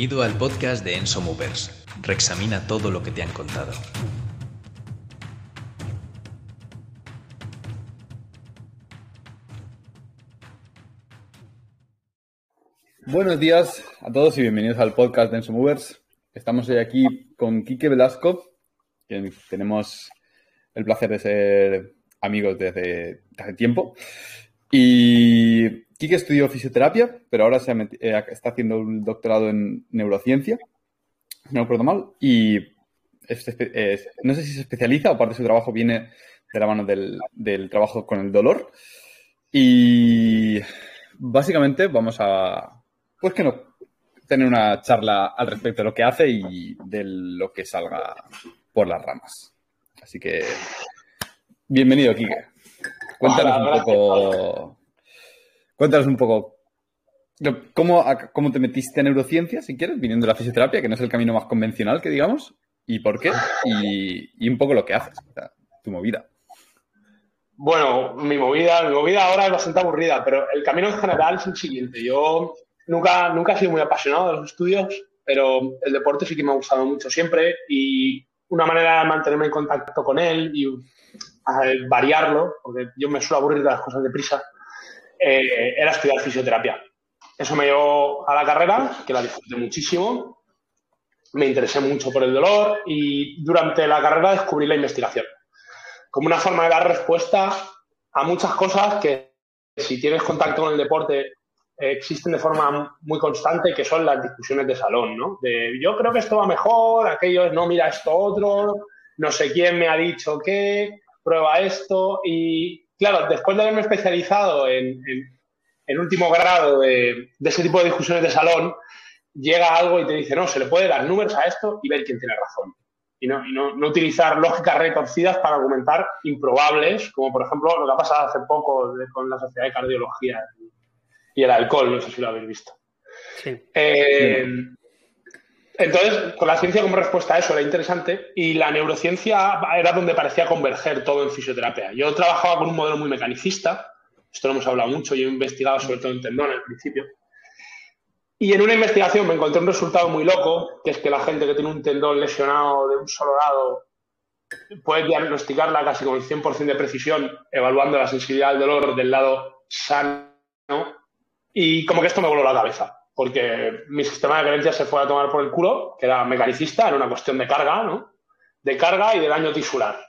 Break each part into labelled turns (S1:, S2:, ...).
S1: Bienvenido al podcast de Enso Movers. Reexamina todo lo que te han contado.
S2: Buenos días a todos y bienvenidos al podcast de Enso Movers. Estamos hoy aquí con Quique Velasco, que tenemos el placer de ser amigos desde hace tiempo. Y Quique estudió fisioterapia, pero ahora se eh, está haciendo un doctorado en neurociencia, no me acuerdo mal, y no sé si se especializa o parte de su trabajo viene de la mano del, del trabajo con el dolor. Y básicamente vamos a, pues que no, tener una charla al respecto de lo que hace y de lo que salga por las ramas. Así que, bienvenido, Kike. Cuéntanos un poco. Cuéntanos un poco cómo, cómo te metiste en neurociencia, si quieres, viniendo de la fisioterapia, que no es el camino más convencional, que digamos, y por qué, y, un poco lo que haces, tu movida.
S3: Bueno, mi movida, mi movida ahora es bastante aburrida, pero el camino en general es el siguiente. Yo nunca, nunca he sido muy apasionado de los estudios, pero el deporte sí que me ha gustado mucho siempre y una manera de mantenerme en contacto con él y variarlo, porque yo me suelo aburrir de las cosas deprisa, eh, era estudiar fisioterapia. Eso me llevó a la carrera, que la disfruté muchísimo, me interesé mucho por el dolor y durante la carrera descubrí la investigación como una forma de dar respuesta a muchas cosas que si tienes contacto con el deporte existen de forma muy constante, que son las discusiones de salón, ¿no? De yo creo que esto va mejor, aquello no mira esto otro, no sé quién me ha dicho qué, prueba esto. Y claro, después de haberme especializado en, en, último grado de, de, ese tipo de discusiones de salón, llega algo y te dice, no, se le puede dar números a esto y ver quién tiene razón. Y no, y no, no utilizar lógicas retorcidas para argumentar improbables, como por ejemplo lo que ha pasado hace poco con la Sociedad de Cardiología y el alcohol, no sé si lo habéis visto. Eh, entonces, con la ciencia como respuesta a eso era interesante y la neurociencia era donde parecía converger todo en fisioterapia. Yo trabajaba con un modelo muy mecanicista, esto lo hemos hablado mucho, yo he investigado sobre todo en tendón al principio. Y en una investigación me encontré un resultado muy loco, que es que la gente que tiene un tendón lesionado de un solo lado puede diagnosticarla casi con el 100% de precisión, evaluando la sensibilidad al dolor del lado sano y como que esto me voló la cabeza, porque mi sistema de creencias se fue a tomar por el culo, que era mecanicista, era una cuestión de carga, ¿no? De carga y de daño tisular.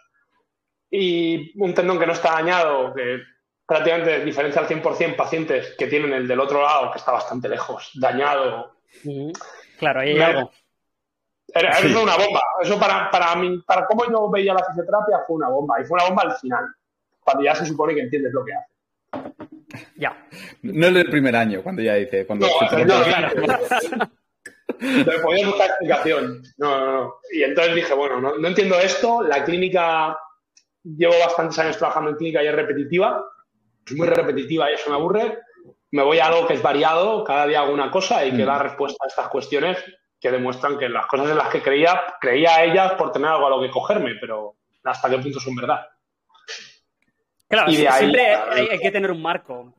S3: Y un tendón que no está dañado, que prácticamente diferencia al 100% pacientes que tienen el del otro lado, que está bastante lejos, dañado.
S4: Claro, ahí hay algo.
S3: Era, una bomba. Eso para, para, mí, para cómo yo veía la fisioterapia fue una bomba. Y fue una bomba al final, cuando ya se supone que entiendes lo que hace.
S4: Ya.
S2: No es el primer año, cuando ya dice. Cuando
S3: no, no, claro. podía buscar explicación. No, no, no. Y entonces dije, bueno, no, no, entiendo esto. La clínica, llevo bastantes años trabajando en clínica y es repetitiva. Es muy repetitiva y eso me aburre. Me voy a algo que es variado, cada día hago una cosa y que mm. da respuesta a estas cuestiones que demuestran que las cosas en las que creía, creía a ellas por tener algo a lo que cogerme, pero hasta qué punto son verdad.
S4: Claro, siempre hay, que tener un marco.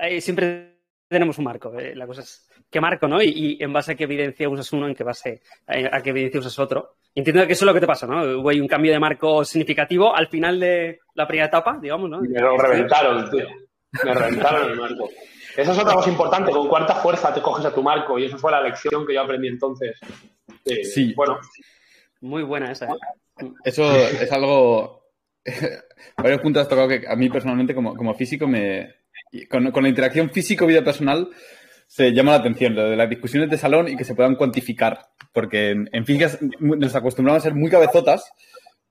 S4: Eh, siempre tenemos un marco. Eh, la cosa es qué marco, ¿no? Y, en base a qué evidencia usas uno, en qué base a qué evidencia usas otro. Entiendo que eso es lo que te pasa, ¿no? Hubo un cambio de marco significativo al final de la primera etapa, digamos, ¿no?
S3: Me lo reventaron, tío. Me reventaron el marco. Esa es otra cosa importante, con cuánta fuerza te coges a tu marco. Y esa fue la lección que yo aprendí entonces.
S2: sí.
S3: Bueno.
S4: Muy buena esa.
S2: ¿eh? Eso es algo varios puntos has tocado que a mí personalmente como, físico me... Con, la interacción físico-vida personal se llama la atención, de las discusiones de salón y que se puedan cuantificar, porque en, física nos acostumbramos a ser muy cabezotas,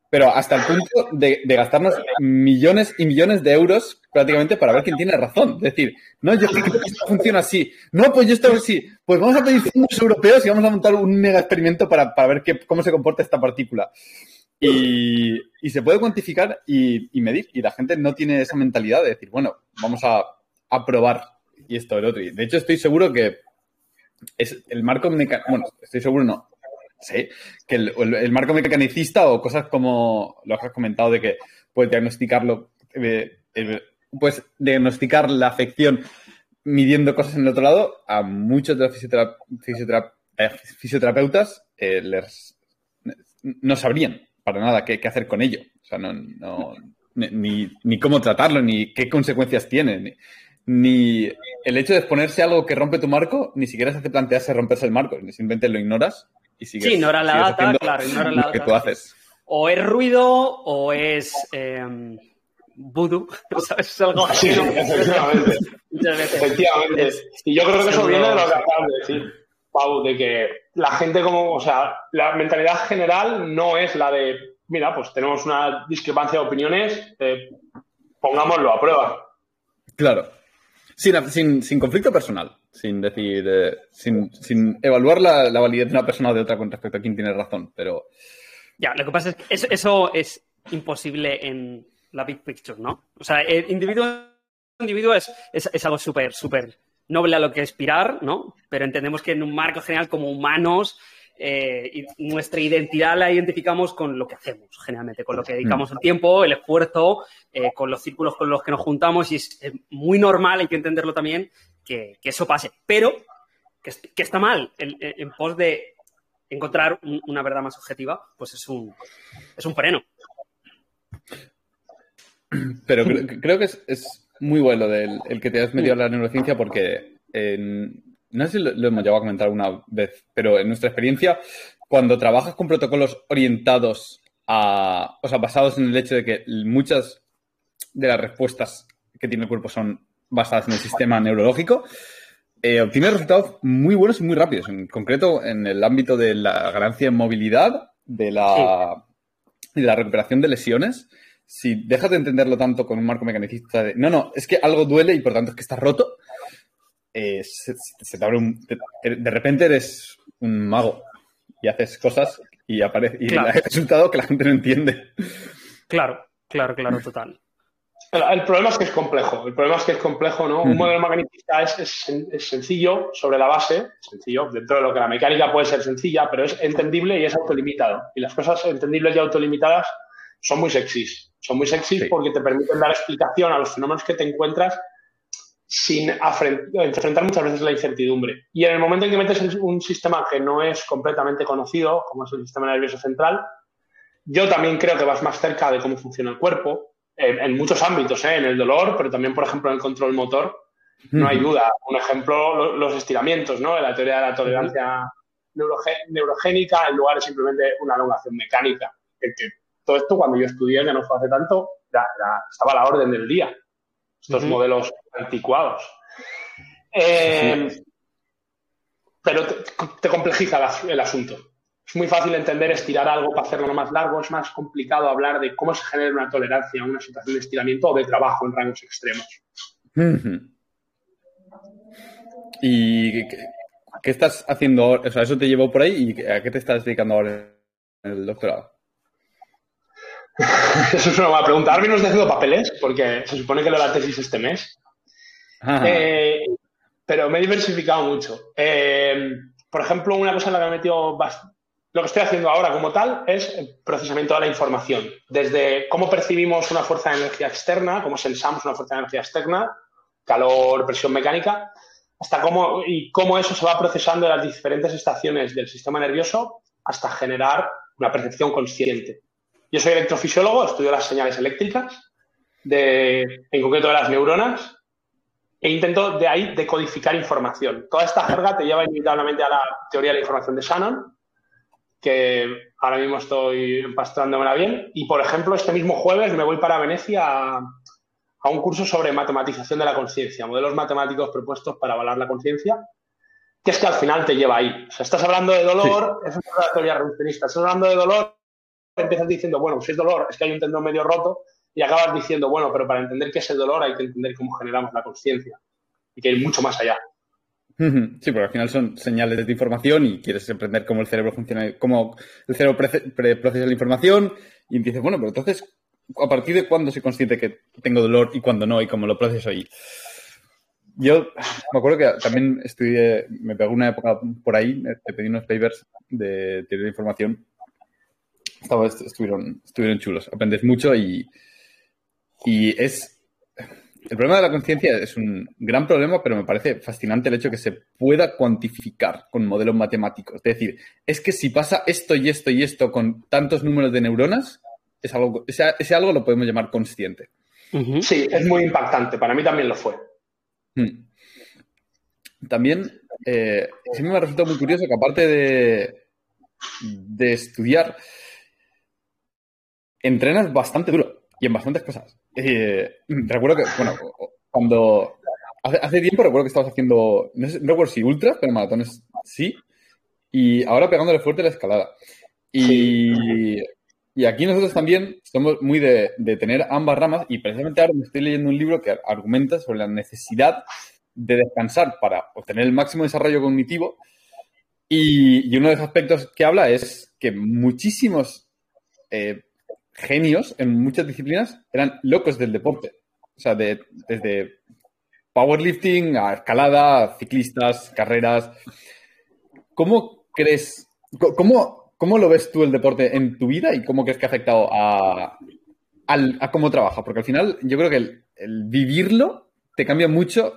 S2: pero hasta el punto de, gastarnos millones y millones de euros prácticamente para ver quién tiene razón. Es decir, no, yo creo que esto funciona así. No, pues yo esto así. Pues vamos a pedir fondos europeos y vamos a montar un mega experimento para, ver qué, cómo se comporta esta partícula. Y, se puede cuantificar y, medir. Y la gente no tiene esa mentalidad de decir, bueno, vamos a, probar y esto, el otro. Y de hecho, estoy seguro que es el marco bueno, estoy seguro no, sé, que el, marco mecanicista o cosas como lo has comentado de que puedes diagnosticarlo, eh, eh, pues diagnosticar la afección midiendo cosas en el otro lado, a muchos de los fisioterapeutas eh, no sabrían para nada qué, hacer con ello. O sea, no, ni, cómo tratarlo, ni qué consecuencias tiene. Ni, el hecho de exponerse a algo que rompe tu marco, ni siquiera se hace plantearse romperse el marco, simplemente lo ignoras y sigues.
S4: Sí, ignora la data, claro, ignora la
S2: data. que tú haces.
S4: O es ruido o es. Eh, voodoo, ¿sabes? Es algo así.
S3: Sí, efectivamente. efectivamente. Y yo creo que eso viene de lo que acabas de decir, Pau, de que la gente como, o sea, la mentalidad general no es la de, mira, pues tenemos una discrepancia de opiniones, eh, pongámoslo a prueba.
S2: Claro. Sin, sin, conflicto personal, sin decir, eh, sin, sin, evaluar la, la, validez de una persona o de otra con respecto a quién tiene razón, pero...
S4: Ya, lo que pasa es que eso, eso es imposible en, la big picture, ¿no? O sea, el individuo, individuo es, es, algo súper, súper noble a lo que aspirar, ¿no? Pero entendemos que en un marco general como humanos, eh, nuestra identidad la identificamos con lo que hacemos, generalmente, con lo que dedicamos el tiempo, el esfuerzo, eh, con los círculos con los que nos juntamos y es, muy normal, hay que entenderlo también, que, eso pase. Pero que, está mal en, pos de encontrar una verdad más objetiva, pues es un, es un freno.
S2: Pero creo, que es, muy bueno del, el que te has metido a la neurociencia porque no sé si lo, hemos llegado a comentar alguna vez, pero en nuestra experiencia, cuando trabajas con protocolos orientados a, o sea, basados en el hecho de que muchas de las respuestas que tiene el cuerpo son basadas en el sistema neurológico, eh, obtienes resultados muy buenos y muy rápidos. En concreto, en el ámbito de la ganancia en movilidad, de la, de la recuperación de lesiones si dejas de entenderlo tanto con un marco mecanicista de, no, no, es que algo duele y por tanto es que estás roto, eh, se, te abre un, de, repente eres un mago y haces cosas y aparece y el resultado que la gente no entiende.
S4: Claro, claro, claro, total.
S3: El, problema es que es complejo. El problema es que es complejo, ¿no? Un modelo mecanicista es, es, sencillo sobre la base, sencillo, dentro de lo que la mecánica puede ser sencilla, pero es entendible y es autolimitado. Y las cosas entendibles y autolimitadas son muy sexys. Son muy sexys porque te permiten dar explicación a los fenómenos que te encuentras sin enfrentar muchas veces la incertidumbre. Y en el momento en que metes un sistema que no es completamente conocido, como es el sistema nervioso central, yo también creo que vas más cerca de cómo funciona el cuerpo, en, muchos ámbitos, ¿eh? en el dolor, pero también, por ejemplo, en el control motor. No hay duda. Un ejemplo, los estiramientos, ¿no? La teoría de la tolerancia neurogénica en lugar de simplemente una elongación mecánica. que todo esto cuando yo estudié, ya no fue hace tanto, estaba a la orden del día. Estos modelos anticuados. Eh, pero te, complejiza el asunto. Es muy fácil entender estirar algo para hacerlo más largo, es más complicado hablar de cómo se genera una tolerancia a una situación de estiramiento o de trabajo en rangos extremos.
S2: ¿Y qué, estás haciendo ahora? O sea, eso te llevó por ahí y ¿a qué te estás dedicando ahora en el doctorado?
S3: Eso es una buena pregunta. Ahora mismo estoy haciendo papeles, porque se supone que lo la tesis este mes. Eh, pero me he diversificado mucho. Eh, por ejemplo, una cosa en la que me he metido lo que estoy haciendo ahora como tal es el procesamiento de la información. Desde cómo percibimos una fuerza de energía externa, cómo sensamos una fuerza de energía externa, calor, presión mecánica, hasta cómo y cómo eso se va procesando en las diferentes estaciones del sistema nervioso hasta generar una percepción consciente. Yo soy electrofisiólogo, estudio las señales eléctricas, de, en concreto de las neuronas, e intento de ahí decodificar información. Toda esta jerga te lleva inevitablemente a la teoría de la información de Shannon, que ahora mismo estoy empastándomela bien. Y, por ejemplo, este mismo jueves me voy para Venecia a, un curso sobre matematización de la conciencia, modelos matemáticos propuestos para avalar la conciencia, que es que al final te lleva ahí. O sea, estás hablando de dolor, es una teoría reduccionista, estás hablando de dolor empiezas diciendo, bueno, si es dolor, es que hay un tendón medio roto, y acabas diciendo, bueno, pero para entender qué es el dolor hay que entender cómo generamos la conciencia y que hay mucho más allá.
S2: Sí, porque al final son señales de información y quieres aprender cómo el cerebro funciona, cómo el cerebro procesa la información y dices, bueno, pero entonces, ¿a partir de cuándo se consciente que tengo dolor y cuándo no y cómo lo proceso? Y yo me acuerdo que también estudié, me pegó una época por ahí, te pedí unos papers de teoría de información estuvieron, estuvieron chulos. Aprendes mucho y, y es. el problema de la conciencia es un gran problema, pero me parece fascinante el hecho de que se pueda cuantificar con modelos matemáticos. Es decir, es que si pasa esto y esto y esto con tantos números de neuronas, es algo, ese, algo lo podemos llamar consciente.
S3: Sí, es muy impactante. Para mí también lo fue. Hmm.
S2: También, eh, sí me ha resultado muy curioso que aparte de, de estudiar, entrenas bastante duro y en bastantes cosas. Eh, recuerdo que, bueno, cuando. Hace, tiempo recuerdo que estabas haciendo. No, recuerdo si ultras, pero maratones sí. Y ahora pegándole fuerte la escalada. Y, y aquí nosotros también somos muy de, tener ambas ramas. Y precisamente ahora me estoy leyendo un libro que argumenta sobre la necesidad de descansar para obtener el máximo desarrollo cognitivo. Y, uno de los aspectos que habla es que muchísimos eh, genios en muchas disciplinas eran locos del deporte. O sea, de, desde powerlifting a escalada, ciclistas, carreras. ¿Cómo crees, cómo, cómo lo ves tú el deporte en tu vida y cómo crees que ha afectado a, cómo trabajas? Porque al final yo creo que el, vivirlo te cambia mucho.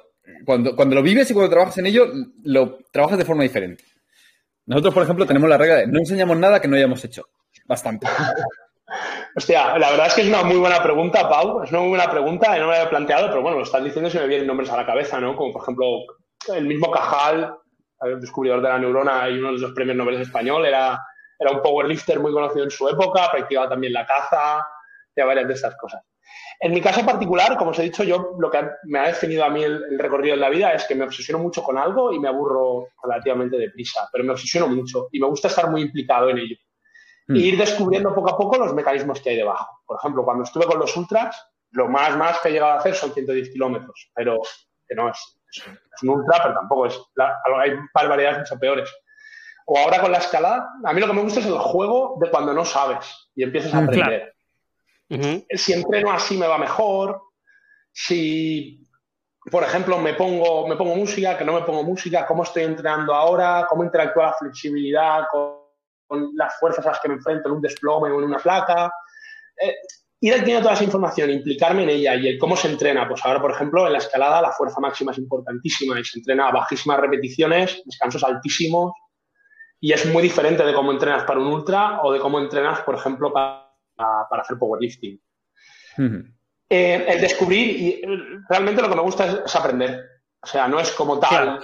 S2: Cuando, cuando lo vives y cuando trabajas en ello, lo trabajas de forma diferente. Nosotros, por ejemplo, tenemos la regla de no enseñamos nada que no hayamos hecho. Bastante.
S3: Hostia, la verdad es que es una muy buena pregunta, Pau. Es una muy buena pregunta, no me la había planteado, pero bueno, lo estás diciendo y se me vienen nombres a la cabeza, ¿no? Como por ejemplo, el mismo Cajal, el descubridor de la neurona y uno de los premios Nobel español, era, era un powerlifter muy conocido en su época, practicaba también la caza, y varias de esas cosas. En mi caso particular, como os he dicho, yo lo que me ha definido a mí el, recorrido en la vida es que me obsesiono mucho con algo y me aburro relativamente deprisa, pero me obsesiono mucho y me gusta estar muy implicado en ello. Mm. ir descubriendo poco a poco los mecanismos que hay debajo. Por ejemplo, cuando estuve con los ultras, lo más más que he llegado a hacer son 110 kilómetros, pero que no es, es, un ultra, pero tampoco es. hay barbaridades mucho peores. O ahora con la escalada, a mí lo que me gusta es el juego de cuando no sabes y empiezas a mm, aprender. Si entreno así me va mejor. Si, por ejemplo, me pongo, me pongo música, que no me pongo música, cómo estoy entrenando ahora, cómo interactúa la flexibilidad con con las fuerzas a las que me enfrento en un desplome o en una placa. Eh, ir adquiriendo toda esa información, implicarme en ella y el cómo se entrena. Pues ahora, por ejemplo, en la escalada la fuerza máxima es importantísima y se entrena a bajísimas repeticiones, descansos altísimos y es muy diferente de cómo entrenas para un ultra o de cómo entrenas, por ejemplo, para, para hacer powerlifting. Eh, el descubrir, y realmente lo que me gusta es, aprender. O sea, no es como tal.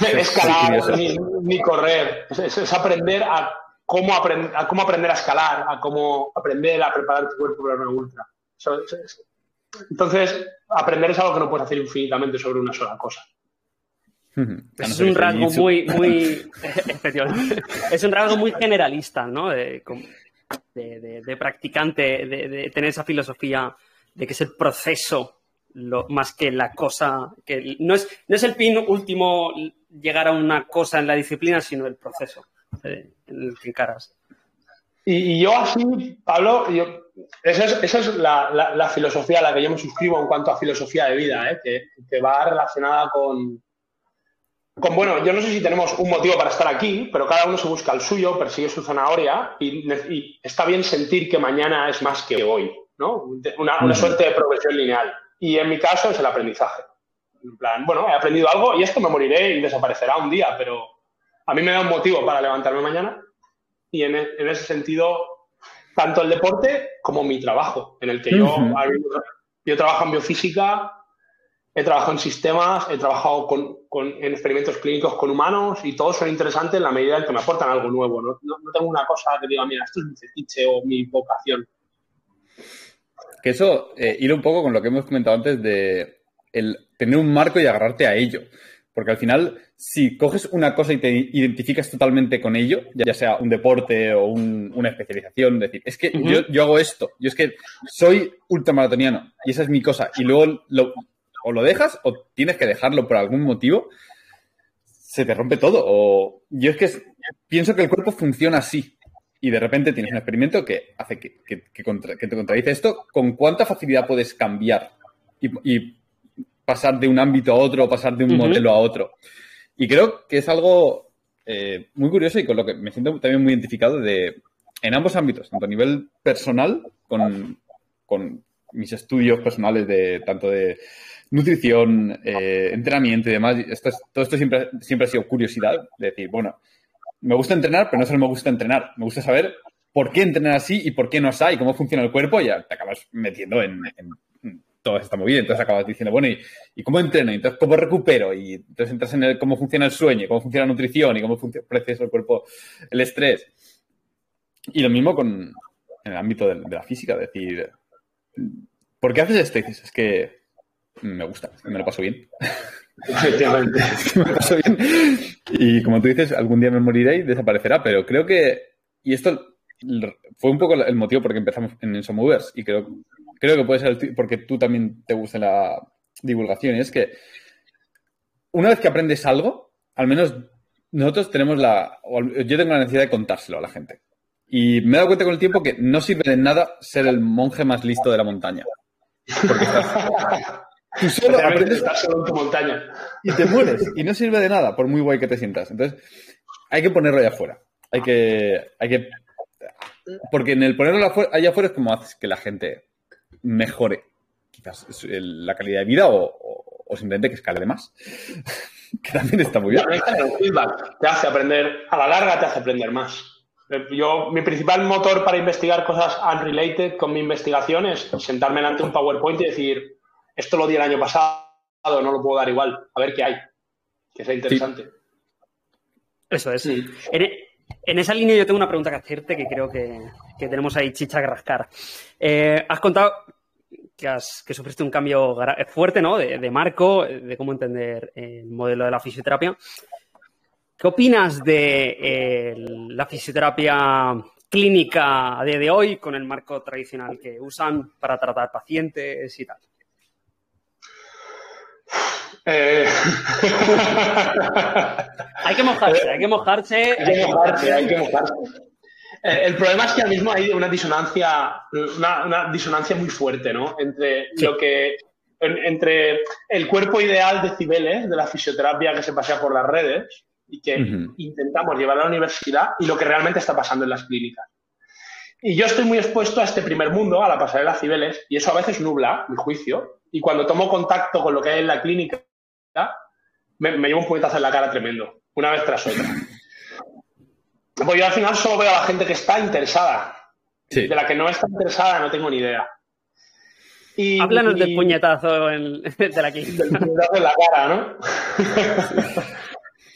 S3: Escalar ni, correr. Es, aprender a cómo, a cómo aprender a escalar, a cómo aprender a preparar tu cuerpo para una ultra. Entonces, aprender es algo que no puedes hacer infinitamente sobre una sola cosa.
S4: Es un rasgo muy, muy es un rasgo muy generalista, ¿no? De, practicante, de, tener esa filosofía de que es el proceso lo, más que la cosa, que no es, no es el fin último llegar a una cosa en la disciplina, sino el proceso en el que encaras.
S3: Y, yo así, Pablo, esa es, la, filosofía a la que yo me suscribo en cuanto a filosofía de vida, ¿eh? que, va relacionada con, con, bueno, yo no sé si tenemos un motivo para estar aquí, pero cada uno se busca el suyo, persigue su zanahoria y, y está bien sentir que mañana es más que hoy, ¿no? Una, una suerte de progresión lineal. Y en mi caso es el aprendizaje. En plan, bueno, he aprendido algo y esto me moriré y desaparecerá un día, pero a mí me da un motivo para levantarme mañana y en, e, ese sentido, tanto el deporte como mi trabajo, en el que yo, yo trabajo en biofísica, he trabajado en sistemas, he trabajado con, en experimentos clínicos con humanos y todos son interesantes en la medida en que me aportan algo nuevo. No, no tengo una cosa que diga, mira, esto es mi fetiche o mi vocación.
S2: Que eso eh, ir un poco con lo que hemos comentado antes de el tener un marco y agarrarte a ello. Porque al final, si coges una cosa y te identificas totalmente con ello, ya sea un deporte o una especialización, decir, es que yo, hago esto, yo es que soy ultramaratoniano y esa es mi cosa, y luego lo, o lo dejas o tienes que dejarlo por algún motivo, se te rompe todo. O yo es que pienso que el cuerpo funciona así y de repente tienes un experimento que hace que, te contradice esto, ¿con cuánta facilidad puedes cambiar y, pasar de un ámbito a otro, pasar de un modelo a otro? Y creo que es algo eh, muy curioso y con lo que me siento también muy identificado de, en ambos ámbitos, tanto a nivel personal, con, mis estudios personales de tanto de nutrición, eh, entrenamiento y demás, esto todo esto siempre, siempre ha sido curiosidad, de decir, bueno, me gusta entrenar, pero no solo me gusta entrenar, me gusta saber por qué entrenar así y por qué no así, y cómo funciona el cuerpo, y ya te acabas metiendo en, toda esta movida. Entonces acabas diciendo, bueno, ¿y, cómo entreno? Entonces, ¿cómo recupero? Y entonces entras en cómo funciona el sueño, cómo funciona la nutrición y cómo procesa el cuerpo el estrés. Y lo mismo con en el ámbito de, la física, decir, ¿por qué haces esto? Y dices, es que me gusta, me lo paso bien. me lo paso bien. Y como tú dices, algún día me moriré y desaparecerá, pero creo que, y esto fue un poco el motivo por el que empezamos en Ensomovers y creo, creo que puede ser porque tú también te gusta la divulgación, y es que una vez que aprendes algo, al menos nosotros tenemos la, yo tengo la necesidad de contárselo a la gente. Y me he dado cuenta con el tiempo que no sirve de nada ser el monje más listo de la montaña. Porque estás, tú solo aprendes
S3: solo en tu montaña.
S2: Y te mueres. Y no sirve de nada, por muy guay que te sientas. Entonces, hay que ponerlo allá afuera. Hay que, hay que porque en el ponerlo allá afuera es como haces que la gente mejore quizás la calidad de vida o, simplemente que escale de más. que también está muy bien.
S3: te hace aprender, a la larga te hace aprender más. Yo, mi principal motor para investigar cosas unrelated con mi investigación es sentarme delante de un PowerPoint y decir, esto lo di el año pasado, no lo puedo dar igual, a ver qué hay, que sea interesante.
S4: Eso es. Sí. En esa línea yo tengo una pregunta que hacerte que creo que, tenemos ahí chicha que rascar. Eh, has contado que, has, que sufriste un cambio fuerte ¿no? de, marco, de cómo entender el modelo de la fisioterapia. ¿Qué opinas de eh, la fisioterapia clínica a día de hoy con el marco tradicional que usan para tratar pacientes y tal?
S3: Eh,
S4: hay que mojarse, hay que mojarse.
S3: Hay que mojarse, hay que mojarse. Eh, el problema es que ahora mismo hay una disonancia, una, disonancia muy fuerte, ¿no? Entre lo que entre el cuerpo ideal de Cibeles, de la fisioterapia que se pasea por las redes y que intentamos llevar a la universidad y lo que realmente está pasando en las clínicas. Y yo estoy muy expuesto a este primer mundo, a la pasarela Cibeles, y eso a veces nubla mi juicio. Y cuando tomo contacto con lo que hay en la clínica, me, llevo un puñetazo en la cara tremendo, una vez tras otra. Pues yo al final solo veo a la gente que está interesada. De la que no está interesada no tengo ni idea.
S4: Y, Háblanos del puñetazo en, de la clínica.
S3: Del puñetazo en la cara, ¿no?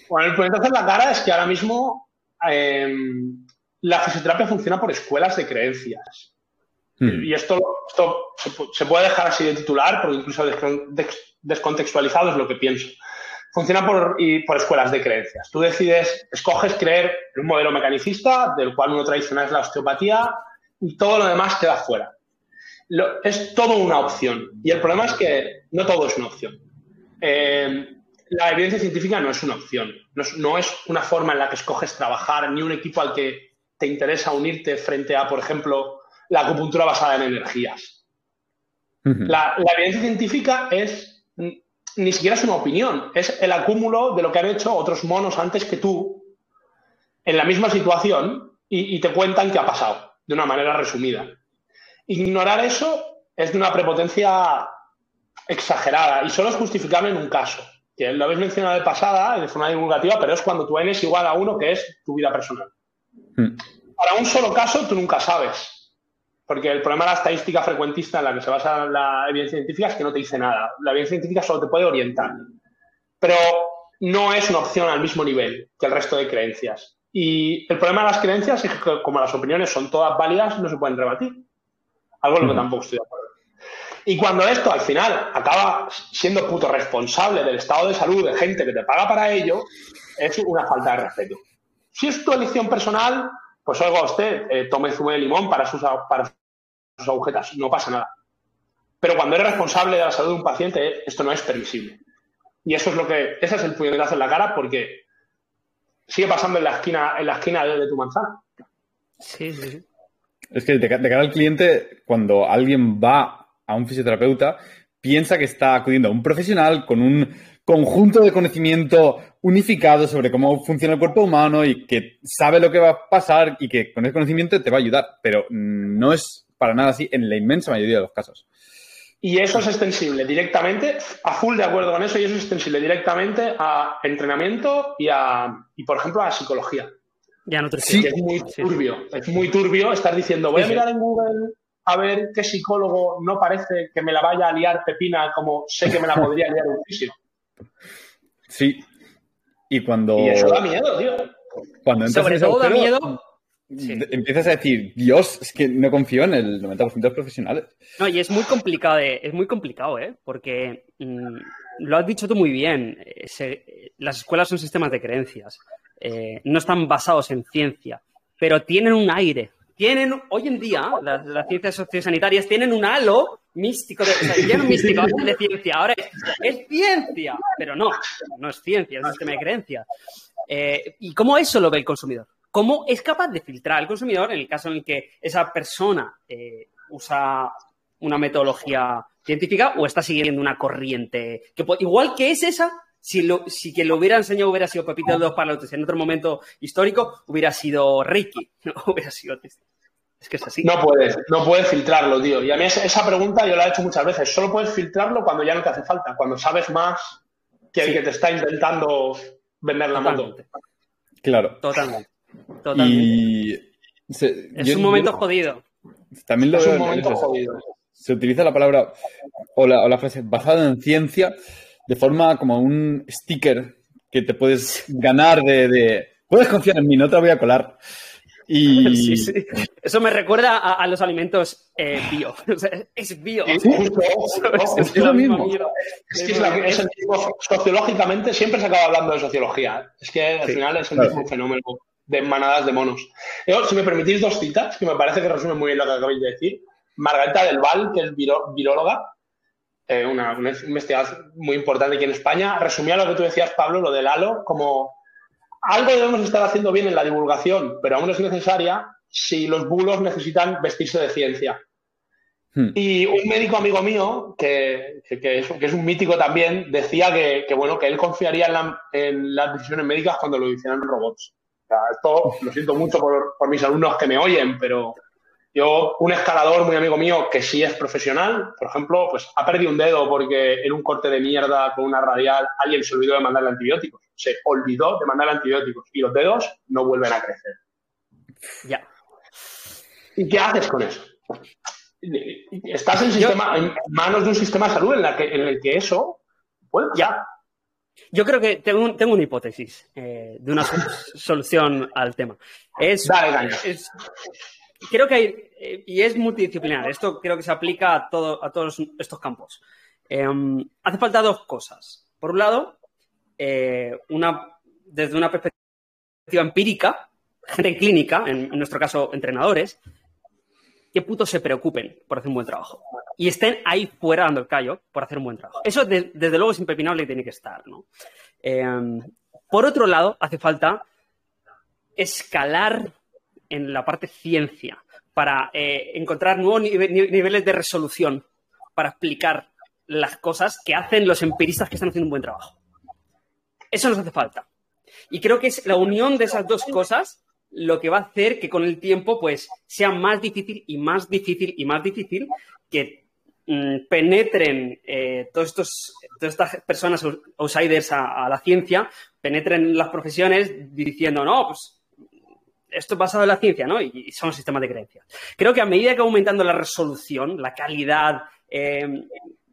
S3: bueno, el puñetazo en la cara es que ahora mismo em, la fisioterapia funciona por escuelas de creencias. Hmm. Y esto, se, puede dejar así de titular, porque incluso descontextualizado es lo que pienso. Funciona por, y por escuelas de creencias. Tú decides, escoges creer en un modelo mecanicista, del cual uno tradicional es la osteopatía, y todo lo demás queda fuera. es todo una opción. Y el problema es que no todo es una opción. Eh, la evidencia científica no es una opción. no es una forma en la que escoges trabajar, ni un equipo al que te interesa unirte frente a, por ejemplo, la acupuntura basada en energías. la, evidencia científica es ni siquiera es una opinión, es el acúmulo de lo que han hecho otros monos antes que tú en la misma situación y, te cuentan qué ha pasado de una manera resumida. Ignorar eso es de una prepotencia exagerada y solo es justificable en un caso, que lo habéis mencionado de pasada, de forma divulgativa, pero es cuando tu N es igual a uno, que es tu vida personal. Hmm. Para un solo caso, tú nunca sabes. Porque el problema de la estadística frecuentista en la que se basa la evidencia científica es que no te dice nada. La evidencia científica solo te puede orientar. Pero no es una opción al mismo nivel que el resto de creencias. Y el problema de las creencias es que, como las opiniones son todas válidas, no se pueden rebatir. Algo en lo que tampoco estoy de acuerdo. Y cuando esto al final acaba siendo puto responsable del estado de salud de gente que te paga para ello, es una falta de respeto. Si es tu elección personal, pues oiga usted, eh, tome zumo de limón para sus, para sus agujetas, no pasa nada. Pero cuando eres responsable de la salud de un paciente, esto no es permisible. Y eso es lo que, ese es el puñetazo en la cara porque sigue pasando en la esquina, en la esquina de, tu manzana.
S4: Sí, sí,
S2: Es que de, cara al cliente, cuando alguien va a un fisioterapeuta, piensa que está acudiendo a un profesional con un conjunto de conocimiento unificado sobre cómo funciona el cuerpo humano y que sabe lo que va a pasar y que con ese conocimiento te va a ayudar. Pero no es para nada así en la inmensa mayoría de los casos.
S3: Y eso es extensible directamente, a full de acuerdo con eso, y eso es extensible directamente a entrenamiento y, a, y por ejemplo, a psicología.
S4: Ya nutrición.
S3: Sí, es muy turbio, es muy turbio estar diciendo, voy a mirar en Google a ver qué psicólogo no parece que me la vaya a liar Pepina como sé que me la podría liar un fisio.
S2: Sí. Y cuando...
S3: Y eso da miedo, tío.
S2: Cuando
S4: Sobre todo da miedo
S2: Empiezas a decir, Dios, es que no confío en el 90% de los profesionales.
S4: No, y es muy complicado, es muy complicado, ¿eh? Porque mm, lo has dicho tú muy bien. Eh, las escuelas son sistemas de creencias. Eh, no están basados en ciencia, pero tienen un aire. Tienen, hoy en día, las, ciencias sociosanitarias tienen un halo místico, de, o místico de ciencia. Ahora es, ciencia, pero no, no es ciencia, es un sistema de creencias. Eh, ¿Y cómo eso lo ve el consumidor? Cómo es capaz de filtrar al consumidor en el caso en el que esa persona eh, usa una metodología científica o está siguiendo una corriente que igual que es esa si, lo, si quien lo hubiera enseñado hubiera sido Pepito de dos Palotes en otro momento histórico, hubiera sido Ricky, no hubiera sido Es que es así.
S3: No puedes, no puedes filtrarlo, tío. Y a mí esa pregunta yo la he hecho muchas veces. Solo puedes filtrarlo cuando ya no te hace falta, cuando sabes más que el que te está intentando vender la moto.
S2: Claro.
S4: Totalmente.
S2: Y
S4: es un momento jodido.
S2: También lo
S3: es un momento jodido.
S2: Se utiliza la palabra o la, frase basada en ciencia de forma como un sticker que te puedes ganar de, puedes confiar en mí, no te voy a colar. Y...
S4: Eso me recuerda a, los alimentos eh, bio. es bio.
S3: es, lo mismo. Es que sociológicamente siempre se acaba hablando de sociología. ¿eh? Es que al final es el mismo fenómeno de manadas de monos. si me permitís dos citas, que me parece que resumen muy bien lo que acabáis de decir. Margarita del Val, que es viróloga, eh, una, investigación muy importante aquí en España, resumía lo que tú decías, Pablo, lo del halo, como algo debemos estar haciendo bien en la divulgación, pero aún es necesaria si los bulos necesitan vestirse de ciencia. Hmm. Y un médico amigo mío, que, es, un mítico también, decía que, bueno, que él confiaría en, en, las decisiones médicas cuando lo hicieran robots esto lo siento mucho por, mis alumnos que me oyen, pero yo, un escalador muy amigo mío que sí es profesional, por ejemplo, pues ha perdido un dedo porque en un corte de mierda con una radial alguien se olvidó de mandarle antibióticos. Se olvidó de mandarle antibióticos y los dedos no vuelven a crecer.
S4: Ya.
S3: ¿Y qué haces con eso? Estás en, sistema, en manos de un sistema de salud en, la que, en el que eso puede
S4: Ya. Yo creo que tengo, tengo una hipótesis eh, de una solución al tema. Es,
S3: dale,
S4: creo que hay, eh, y es multidisciplinar, esto creo que se aplica a, todo, a todos estos campos. Em, hace falta dos cosas. Por un lado, eh, una, desde una perspectiva empírica, gente clínica, en nuestro caso entrenadores, que putos se preocupen por hacer un buen trabajo. Y estén ahí fuera dando el callo por hacer un buen trabajo. Eso desde luego es impepinable y tiene que estar, ¿no? Em, por otro lado, hace falta escalar en la parte ciencia para eh, encontrar nuevos niveles de resolución para explicar las cosas que hacen los empiristas que están haciendo un buen trabajo. Eso nos hace falta. Y creo que es la unión de esas dos cosas lo que va a hacer que con el tiempo pues sea más difícil y más difícil y más difícil que penetren eh, todos estos, todas estas personas outsiders a, la ciencia, penetren las profesiones diciendo, no, pues esto es basado en la ciencia, ¿no? Y, son sistemas de creencias. Creo que a medida que va aumentando la resolución, la calidad eh,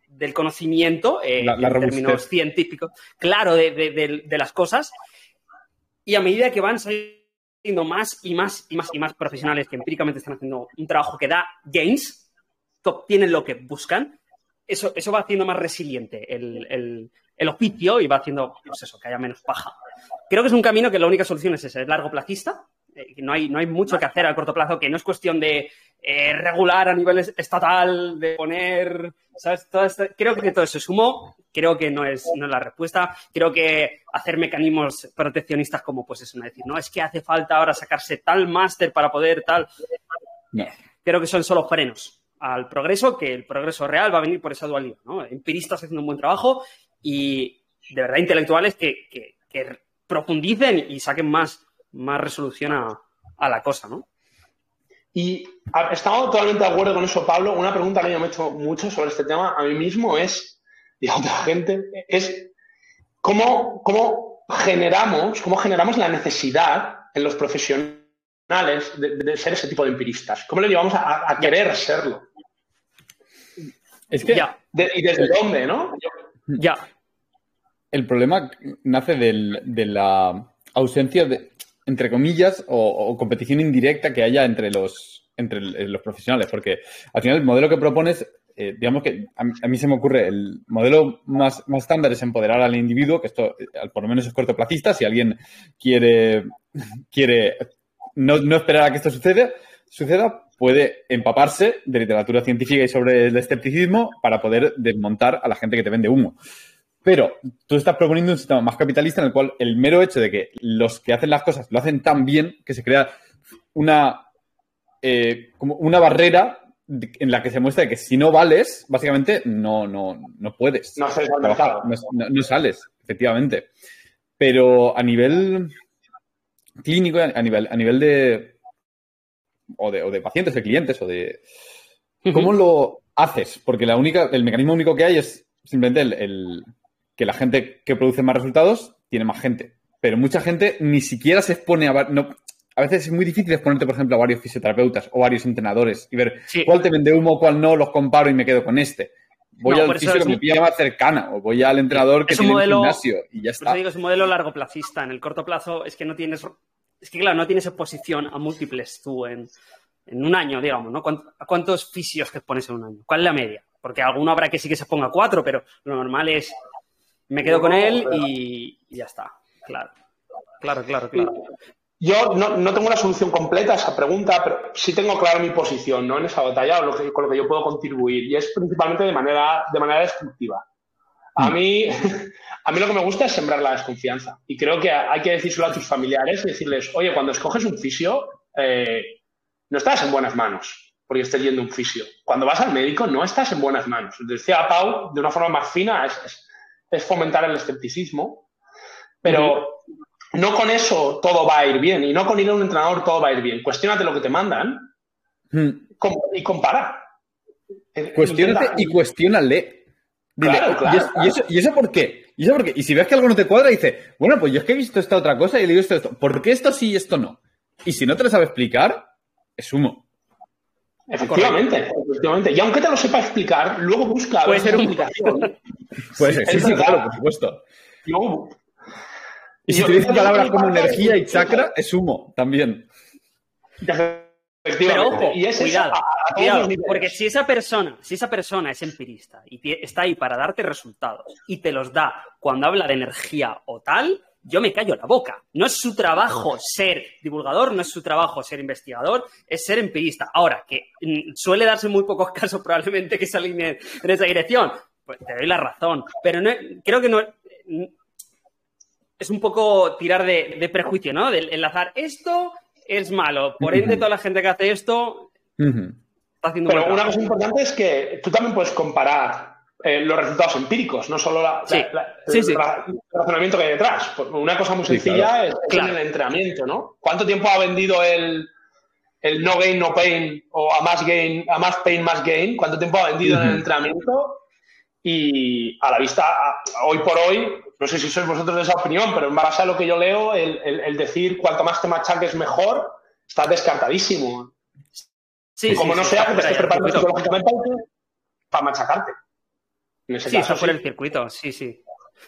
S4: del conocimiento, eh, en términos científicos, claro, de, de, las cosas, y a medida que van saliendo más y más y más y más profesionales que empíricamente están haciendo un trabajo que da gains, obtienen lo que buscan, eso, eso va haciendo más resiliente el, oficio y va haciendo, pues eso, que haya menos paja. Creo que es un camino que la única solución es ese, es largo plazista, eh, no hay, no hay mucho que hacer a corto plazo, que no es cuestión de eh, regular a nivel estatal, de poner, ¿sabes? Todo creo que todo eso sumó, creo que no es, no es la respuesta, creo que hacer mecanismos proteccionistas como pues eso, no decir, no, es que hace falta ahora sacarse tal máster para poder tal. Creo que son solo frenos al progreso, que el progreso real va a venir por esa dualidad, ¿no? Empiristas haciendo un buen trabajo y de verdad intelectuales que, que, profundicen y saquen más más resolución a, la cosa, ¿no?
S3: Y estamos totalmente de acuerdo con eso, Pablo. Una pregunta que yo me he hecho mucho sobre este tema a mí mismo es, y a otra gente, es cómo, cómo generamos, cómo generamos la necesidad en los profesionales de, ser ese tipo de empiristas. ¿Cómo le llevamos a, querer serlo?
S2: Es que.
S3: ¿Y desde dónde, no?
S4: Ya.
S2: El problema nace de la ausencia de, entre comillas, o, competición indirecta que haya entre los, entre los profesionales, porque al final el modelo que propones, eh, digamos que a, mí se me ocurre, el modelo más, más estándar es empoderar al individuo, que esto eh, por lo menos es cortoplacista, si alguien quiere, quiere no, no esperar a que esto suceda, suceda, puede empaparse de literatura científica y sobre el escepticismo para poder desmontar a la gente que te vende humo. Pero tú estás proponiendo un sistema más capitalista en el cual el mero hecho de que los que hacen las cosas lo hacen tan bien que se crea una, eh, como una barrera en la que se muestra que si no vales, básicamente no, no, no puedes.
S3: No sales trabajar,
S2: no, sales, efectivamente. Pero a nivel clínico, a nivel, a nivel de o, de. o de pacientes, de clientes, o de. ¿Cómo lo haces? Porque la única, el mecanismo único que hay es simplemente el que la gente que produce más resultados tiene más gente. Pero mucha gente ni siquiera se expone a... No, a veces es muy difícil exponerte, por ejemplo, a varios fisioterapeutas o varios entrenadores y ver cuál te vende humo, cuál no, los comparo y me quedo con este. Voy al fisio que me pilla más cercana o voy al entrenador que tiene un gimnasio y ya está.
S4: Por eso digo, es un modelo largo placista. En el corto plazo es que no tienes... Es que, claro, no tienes exposición a múltiples tú en, en un año, digamos, ¿no? ¿A cuántos fisios que expones en un año? ¿Cuál es la media? Porque alguno habrá que sí que se ponga cuatro, pero lo normal es me quedo con él y, ya está. Claro, claro, claro, claro.
S3: Yo no, tengo una solución completa a esa pregunta, pero sí tengo clara mi posición ¿no? en esa batalla o lo que, con lo que yo puedo contribuir, y es principalmente de manera, de manera destructiva. A mí, a mí lo que me gusta es sembrar la desconfianza. Y creo que hay que decírselo a tus familiares y decirles, oye, cuando escoges un fisio, eh, no estás en buenas manos porque estés yendo un fisio. Cuando vas al médico, no estás en buenas manos. Decía Pau, de una forma más fina, es es fomentar el escepticismo, pero no con eso todo va a ir bien y no con ir a un entrenador todo va a ir bien. Cuestiónate lo que te mandan y compara.
S2: Eh, Cuestiónate y cuestiónale. claro, claro, ¿y, eso, ¿y, eso, por qué? ¿Y eso por qué? Y si ves que algo no te cuadra, dice, bueno, pues yo es que he visto esta otra cosa y he leído esto, esto. ¿Por qué esto sí y esto no? Y si no te lo sabe explicar, es humo.
S3: Efectivamente, efectivamente. Y aunque te lo sepa explicar, luego busca
S4: Puede ser explicación.
S2: Puede ser, sí, sí, claro, por supuesto. Y si te dicen palabras como energía y chakra, es humo también.
S4: Pero ojo, cuidado, cuidado porque si esa persona, si esa persona es empirista y está ahí para darte resultados y te los da cuando habla de energía o tal, yo me callo la boca. No es su trabajo ser divulgador, no es su trabajo ser investigador, es ser empirista. Ahora, que mm, suele darse muy pocos casos probablemente que se alineen en esa dirección, pues te doy la razón. Pero no, creo que no. Es un poco tirar de, prejuicio, ¿no? De enlazar esto es malo. Por ende, toda la gente que hace esto
S3: está haciendo Pero una cosa importante es que tú también puedes comparar eh, los resultados empíricos, no solo la, el, razonamiento que hay detrás. Una cosa muy sencilla es, el entrenamiento, ¿no? ¿Cuánto tiempo ha vendido el, no gain, no pain o a más gain, a más pain, más gain? ¿Cuánto tiempo ha vendido en el entrenamiento? Y a la vista, hoy por hoy, no sé si sois vosotros de esa opinión, pero en base a lo que yo leo, el, decir cuanto más te machaques mejor, está descartadísimo. Sí, Como no sea que te estés preparando psicológicamente para machacarte
S4: sí, eso fue el circuito, sí, sí.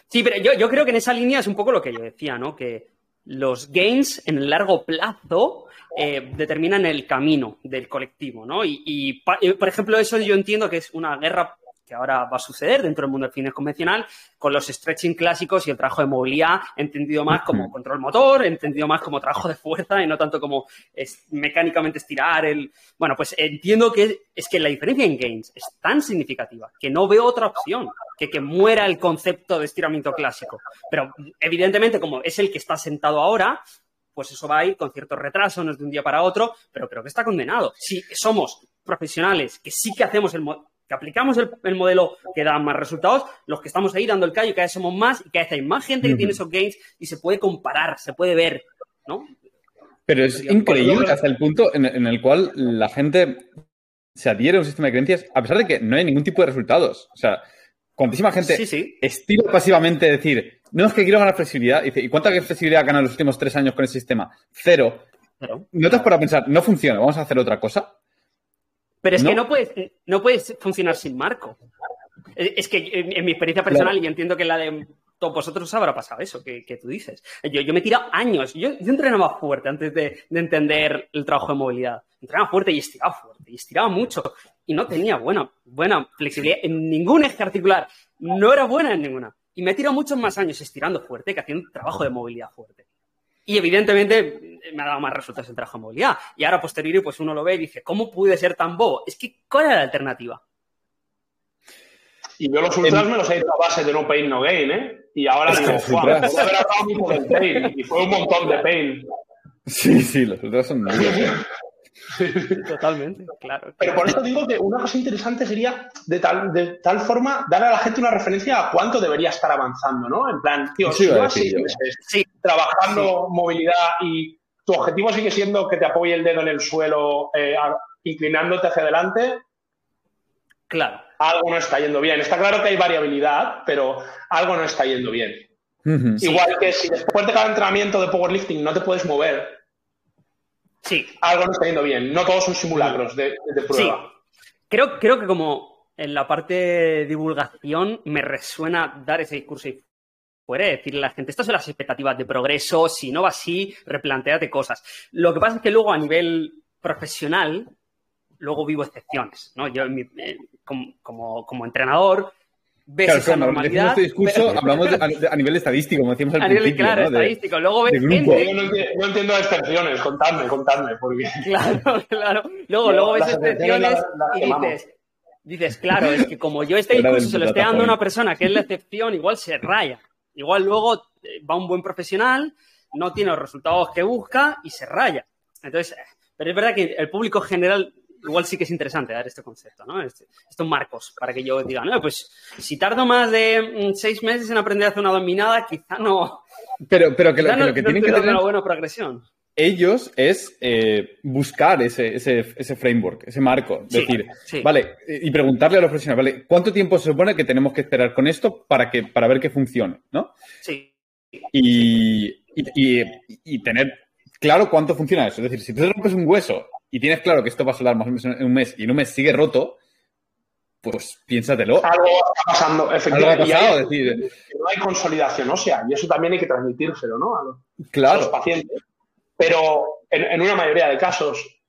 S4: Sí, pero yo, creo que en esa línea es un poco lo que yo decía, ¿no? Que los gains en el largo plazo eh, determinan el camino del colectivo, ¿no? y, por ejemplo, eso yo entiendo que es una guerra que ahora va a suceder dentro del mundo del cine convencional, con los stretching clásicos y el trabajo de movilidad entendido más como control motor, entendido más como trabajo de fuerza y no tanto como mecánicamente estirar el... Bueno, pues entiendo que es que la diferencia en gains es tan significativa que no veo otra opción que que muera el concepto de estiramiento clásico. Pero evidentemente, como es el que está sentado ahora, pues eso va a ir con cierto retraso, no es de un día para otro, pero creo que está condenado. Si somos profesionales que sí que hacemos el, que aplicamos el, modelo que da más resultados, los que estamos ahí dando el callo, cada vez somos más y cada vez hay más gente que tiene esos gains y se puede comparar, se puede ver, ¿no?
S2: Pero es increíble hasta el punto en, el cual la gente se adhiere a un sistema de creencias a pesar de que no hay ningún tipo de resultados. O sea, cuantísima gente estira pasivamente decir, no es que quiero ganar flexibilidad. Y, ¿y cuánta flexibilidad ha ganado en los últimos tres años con el sistema? Cero. No te has para pensar, no funciona, vamos a hacer otra cosa.
S4: Pero es que no puedes, no puedes funcionar sin marco. Es que en, mi experiencia personal, y entiendo que la de todos vosotros habrá pasado eso que, tú dices. Yo, yo, me he tirado años. Yo, yo entrenaba fuerte antes de, entender el trabajo de movilidad. Entrenaba fuerte y estiraba fuerte. Y estiraba mucho. Y no tenía buena, buena flexibilidad en ningún eje articular. No era buena en ninguna. Y me he tirado muchos más años estirando fuerte que haciendo trabajo de movilidad fuerte. Y evidentemente me ha dado más resultados el trabajo de movilidad. Y ahora posteriori, pues uno lo ve y dice, ¿cómo pude ser tan bobo? Es que, ¿cuál era la alternativa?
S3: Y yo los ultras me los he hecho a base de no pain, no gain, ¿eh? Y ahora digo, wow, haber acabado del pain. Y fue un montón de pain.
S2: Sí, sí, los ultras son muy
S4: Totalmente, claro.
S3: Pero por eso digo que una cosa interesante sería de tal, de tal forma dar a la gente una referencia a cuánto debería estar avanzando, ¿no? En plan, tío, si vas meses trabajando movilidad y tu objetivo sigue siendo que te apoye el dedo en el suelo eh, inclinándote hacia adelante.
S4: Claro.
S3: Algo no está yendo bien. Está claro que hay variabilidad, pero algo no está yendo bien. Igual que si después de cada entrenamiento de powerlifting no te puedes mover,
S4: Sí.
S3: Algo no está yendo bien. No todos son simulacros de, prueba.
S4: Sí. Creo, creo que como en la parte de divulgación me resuena dar ese discurso y fuera decirle a la gente, estas son las expectativas de progreso, si no va así, replanteate cosas. Lo que pasa es que luego a nivel profesional, luego vivo excepciones, ¿no? Yo eh, como, como entrenador ves claro, esa normalidad.
S2: este discurso hablamos a, nivel estadístico, como decíamos al a nivel,
S4: Claro, estadístico. Luego ves gente...
S3: no, entiendo, las excepciones, contadme, contadme. Porque...
S4: Claro, claro. Luego, luego ves excepciones y dices, dices, claro, es que como yo este discurso se lo estoy dando a una persona que es la excepción, igual se raya. Igual luego eh, va un buen profesional, no tiene los resultados que busca y se raya. Entonces, pero es verdad que el público general igual sí que es interesante dar este concepto, ¿no? Este, estos marcos, para que yo diga, no, pues si tardo más de mm, seis meses en aprender a hacer una dominada, quizá no.
S2: Pero, pero que, lo, que tienen que tener.
S4: una buena progresión.
S2: Ellos es eh, buscar ese, ese, framework, ese marco. Es decir, vale, y preguntarle a los profesionales, vale, ¿cuánto tiempo se supone que tenemos que esperar con esto para, que, para ver que funcione, ¿no?
S4: Sí.
S2: Y, y, y tener claro cuánto funciona eso. Es decir, si tú te rompes un hueso y tienes claro que esto va a soldar más o menos en un mes y en un mes sigue roto, pues piénsatelo.
S3: Algo está pasando, efectivamente. no hay consolidación ósea y eso también hay que transmitírselo, ¿no? A los, pacientes. Pero en, una mayoría de casos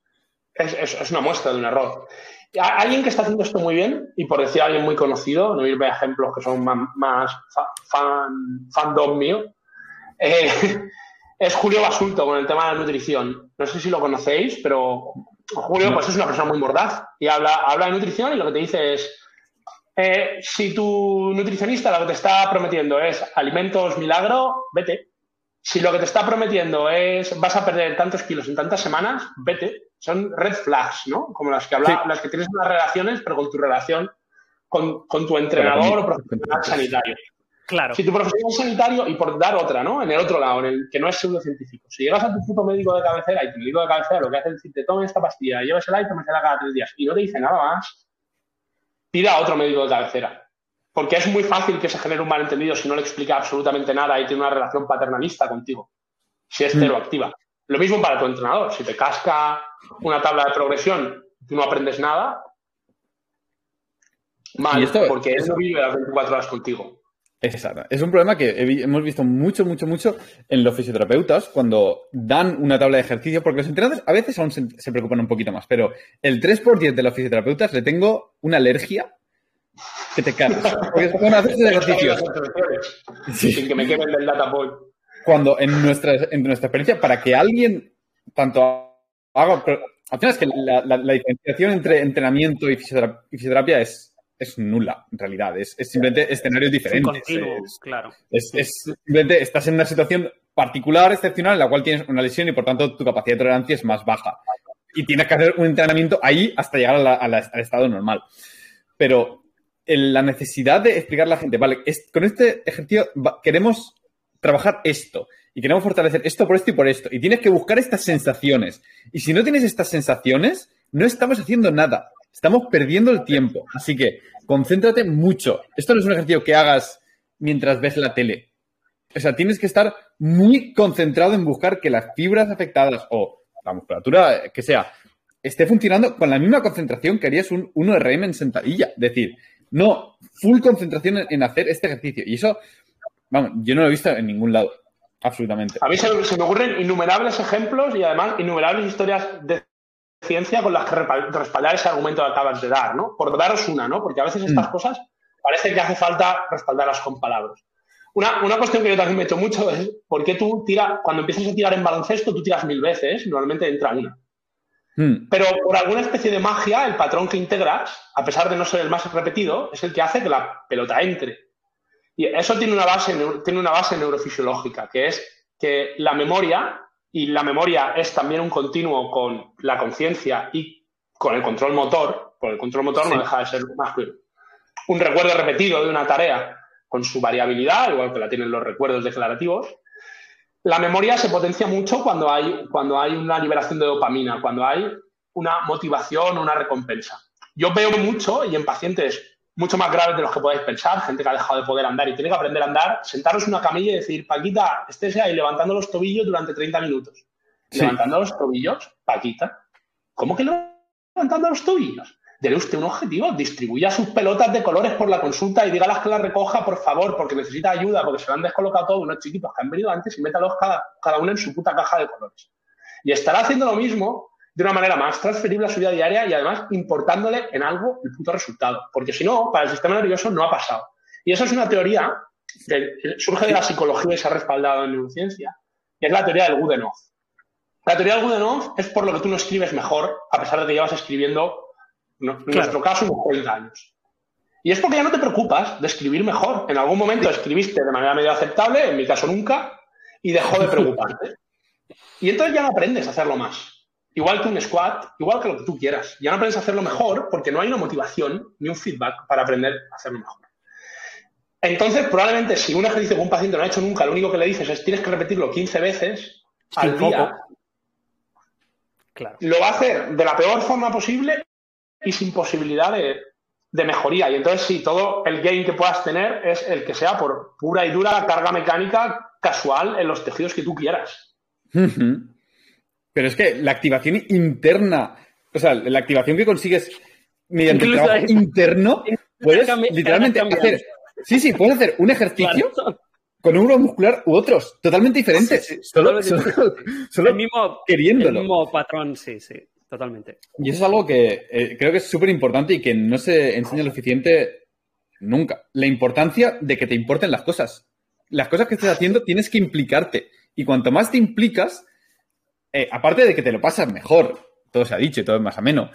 S3: es, una muestra de un error. Alguien que está haciendo esto muy bien, y por decir a alguien muy conocido, no irme a ejemplos que son más, fan, fandom mío, eh, es Julio Basulto con el tema de la nutrición. No sé si lo conocéis, pero Julio pues es una persona muy mordaz y habla, habla de nutrición y lo que te dice es, eh, si tu nutricionista lo que te está prometiendo es alimentos milagro, vete. Si lo que te está prometiendo es vas a perder tantos kilos en tantas semanas, vete. Son red flags, ¿no? Como las que habla, las que tienes unas relaciones, pero con tu relación con, con tu entrenador o profesional sanitario. Si tu profesional sanitario, y por dar otra, ¿no? En el otro lado, en el que no es pseudocientífico. Si llegas a tu puto médico de cabecera y tu médico de cabecera lo que hace es decirte, toma esta pastilla, llévesela y tómesela cada tres días, y no te dice nada más, pida a otro médico de cabecera. Porque es muy fácil que se genere un malentendido si no le explica absolutamente nada y tiene una relación paternalista contigo. Si es mm. cero activa. Lo mismo para tu entrenador. Si te casca una tabla de progresión y tú no aprendes nada, mal, porque él no vive las 24 horas contigo.
S2: Exacto. Es un problema que hemos visto mucho, mucho, mucho en los fisioterapeutas cuando dan una tabla de ejercicio, porque los entrenadores a veces aún se, preocupan un poquito más, pero el 3 por 10 de los fisioterapeutas le tengo una alergia que te cagas. Porque
S3: van a hacer ejercicios. Sin que me quemen del data
S2: Cuando en nuestra, en nuestra experiencia, para que alguien tanto haga... al final es que la, la diferenciación entre entrenamiento y fisioterapia es es nula, en realidad. Es, simplemente escenarios diferentes.
S4: es, claro.
S2: Es, simplemente estás en una situación particular, excepcional, en la cual tienes una lesión y por tanto tu capacidad de tolerancia es más baja. Y tienes que hacer un entrenamiento ahí hasta llegar al estado normal. Pero la necesidad de explicar a la gente, vale, con este ejercicio queremos trabajar esto. y queremos fortalecer esto por esto y por esto. Y tienes que buscar estas sensaciones. Y si no tienes estas sensaciones, no estamos haciendo nada. Estamos perdiendo el tiempo. Así que concéntrate mucho. Esto no es un ejercicio que hagas mientras ves la tele. O sea, tienes que estar muy concentrado en buscar que las fibras afectadas o la musculatura que sea esté funcionando con la misma concentración que harías un 1RM en sentadilla. Es decir, no, full concentración en hacer este ejercicio. Y eso, vamos, yo no lo he visto en ningún lado. Absolutamente.
S3: A mí se, me ocurren innumerables ejemplos y además innumerables historias de ciencia con las que respaldar ese argumento que acabas de dar, ¿no? Por daros una, ¿no? Porque a veces estas mm. cosas parece que hace falta respaldarlas con palabras. Una, una, cuestión que yo también me he hecho mucho es por qué tú tiras, cuando empiezas a tirar en baloncesto, tú tiras mil veces, normalmente entra una. Mm. Pero por alguna especie de magia, el patrón que integras, a pesar de no ser el más repetido, es el que hace que la pelota entre. Y eso tiene una base, tiene una base neurofisiológica, que es que la memoria, y la memoria es también un continuo con la conciencia y con el control motor, porque el control motor no deja de ser más que un recuerdo repetido de una tarea con su variabilidad, igual que la tienen los recuerdos declarativos. La memoria se potencia mucho cuando hay, cuando hay una liberación de dopamina, cuando hay una motivación, una recompensa. Yo veo mucho, y en pacientes mucho más graves de los que podáis pensar, gente que ha dejado de poder andar y tiene que aprender a andar, sentaros en una camilla y decir, Paquita, estés ahí levantando los tobillos durante 30 minutos. Levantando los tobillos, Paquita. ¿Cómo que levantando los tobillos? Dele usted un objetivo, distribuya sus pelotas de colores por la consulta y dígalas que las recoja, por favor, porque necesita ayuda, porque se lo han descolocado todos unos chiquitos que han venido antes y métalos cada, cada uno en su puta caja de colores. Y estará haciendo lo mismo de una manera más transferible a su vida diaria y además importándole en algo el punto resultado. Porque si no, para el sistema nervioso no ha pasado. Y eso es una teoría que surge de la psicología y se ha respaldado en neurociencia, y es la teoría del Goodenough. La teoría del Goodenough es por lo que tú no escribes mejor, a pesar de que llevas escribiendo, en nuestro caso, unos 40 años. Y es porque ya no te preocupas de escribir mejor. En algún momento escribiste de manera medio aceptable, en mi caso nunca, y dejó de preocuparte. Y entonces ya no aprendes a hacerlo más igual que un squat, igual que lo que tú quieras. Ya no aprendes a hacerlo mejor porque no hay una motivación ni un feedback para aprender a hacerlo mejor. Entonces, probablemente si un ejercicio que un paciente no ha hecho nunca, lo único que le dices es tienes que repetirlo 15 veces al día, claro. lo va a hacer de la peor forma posible y sin posibilidad de, mejoría. Y entonces, sí, todo el gain que puedas tener es el que sea por pura y dura carga mecánica casual en los tejidos que tú quieras.
S2: Pero es que la activación interna, o sea, la activación que consigues mediante el trabajo interno, puedes literalmente hacer. Sí, sí, puedes hacer un ejercicio con un grupo muscular u otros, totalmente diferentes. solo,
S4: el mismo, queriéndolo. El mismo patrón, sí, sí, totalmente.
S2: Y eso es algo que eh, creo que es súper importante y que no se enseña lo suficiente nunca. La importancia de que te importen las cosas. Las cosas que estés haciendo tienes que implicarte. Y cuanto más te implicas, eh, aparte de que te lo pasas mejor, todo se ha dicho y todo es más ameno,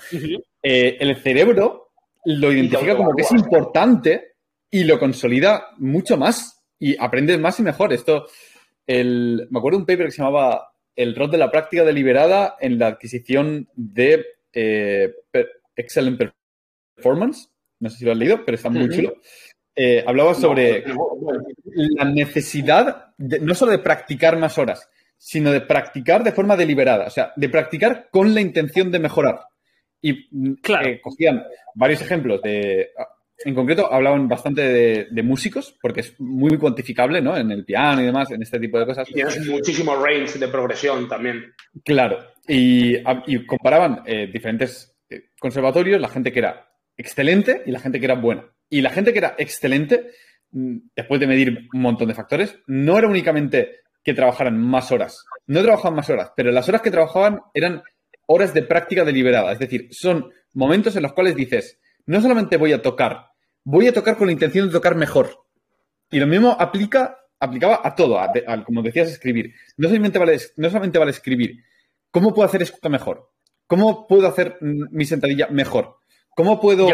S2: eh, el cerebro lo identifica como que es importante y lo consolida mucho más y aprendes más y mejor. Esto, el, me acuerdo de un paper que se llamaba El rol de la práctica deliberada en la adquisición de eh, Excellent Performance. No sé si lo has leído, pero está muy chulo. hablaba sobre la necesidad no solo de practicar más horas, sino de practicar de forma deliberada, o sea, de practicar con la intención de mejorar. Y mm, claro. Eh, cogían varios ejemplos de... En concreto, hablaban bastante de, músicos, porque es muy cuantificable, ¿no? En el piano y demás, en este tipo de cosas.
S3: Y tienes muchísimo range de progresión también.
S2: Claro. Y, comparaban eh, diferentes eh, conservatorios, la gente que era excelente y la gente que era buena. Y la gente que era excelente, mm, después de medir un montón de factores, no era únicamente que trabajaran más horas. No trabajaban más horas, pero las horas que trabajaban eran horas de práctica deliberada. Es decir, son momentos en los cuales dices, no solamente voy a tocar, voy a tocar con la intención de tocar mejor. Y lo mismo aplica, aplicaba a todo, como decías, escribir. No solamente, vale, no solamente vale escribir. ¿Cómo puedo hacer esto mejor? ¿Cómo puedo hacer mi sentadilla mejor? ¿Cómo puedo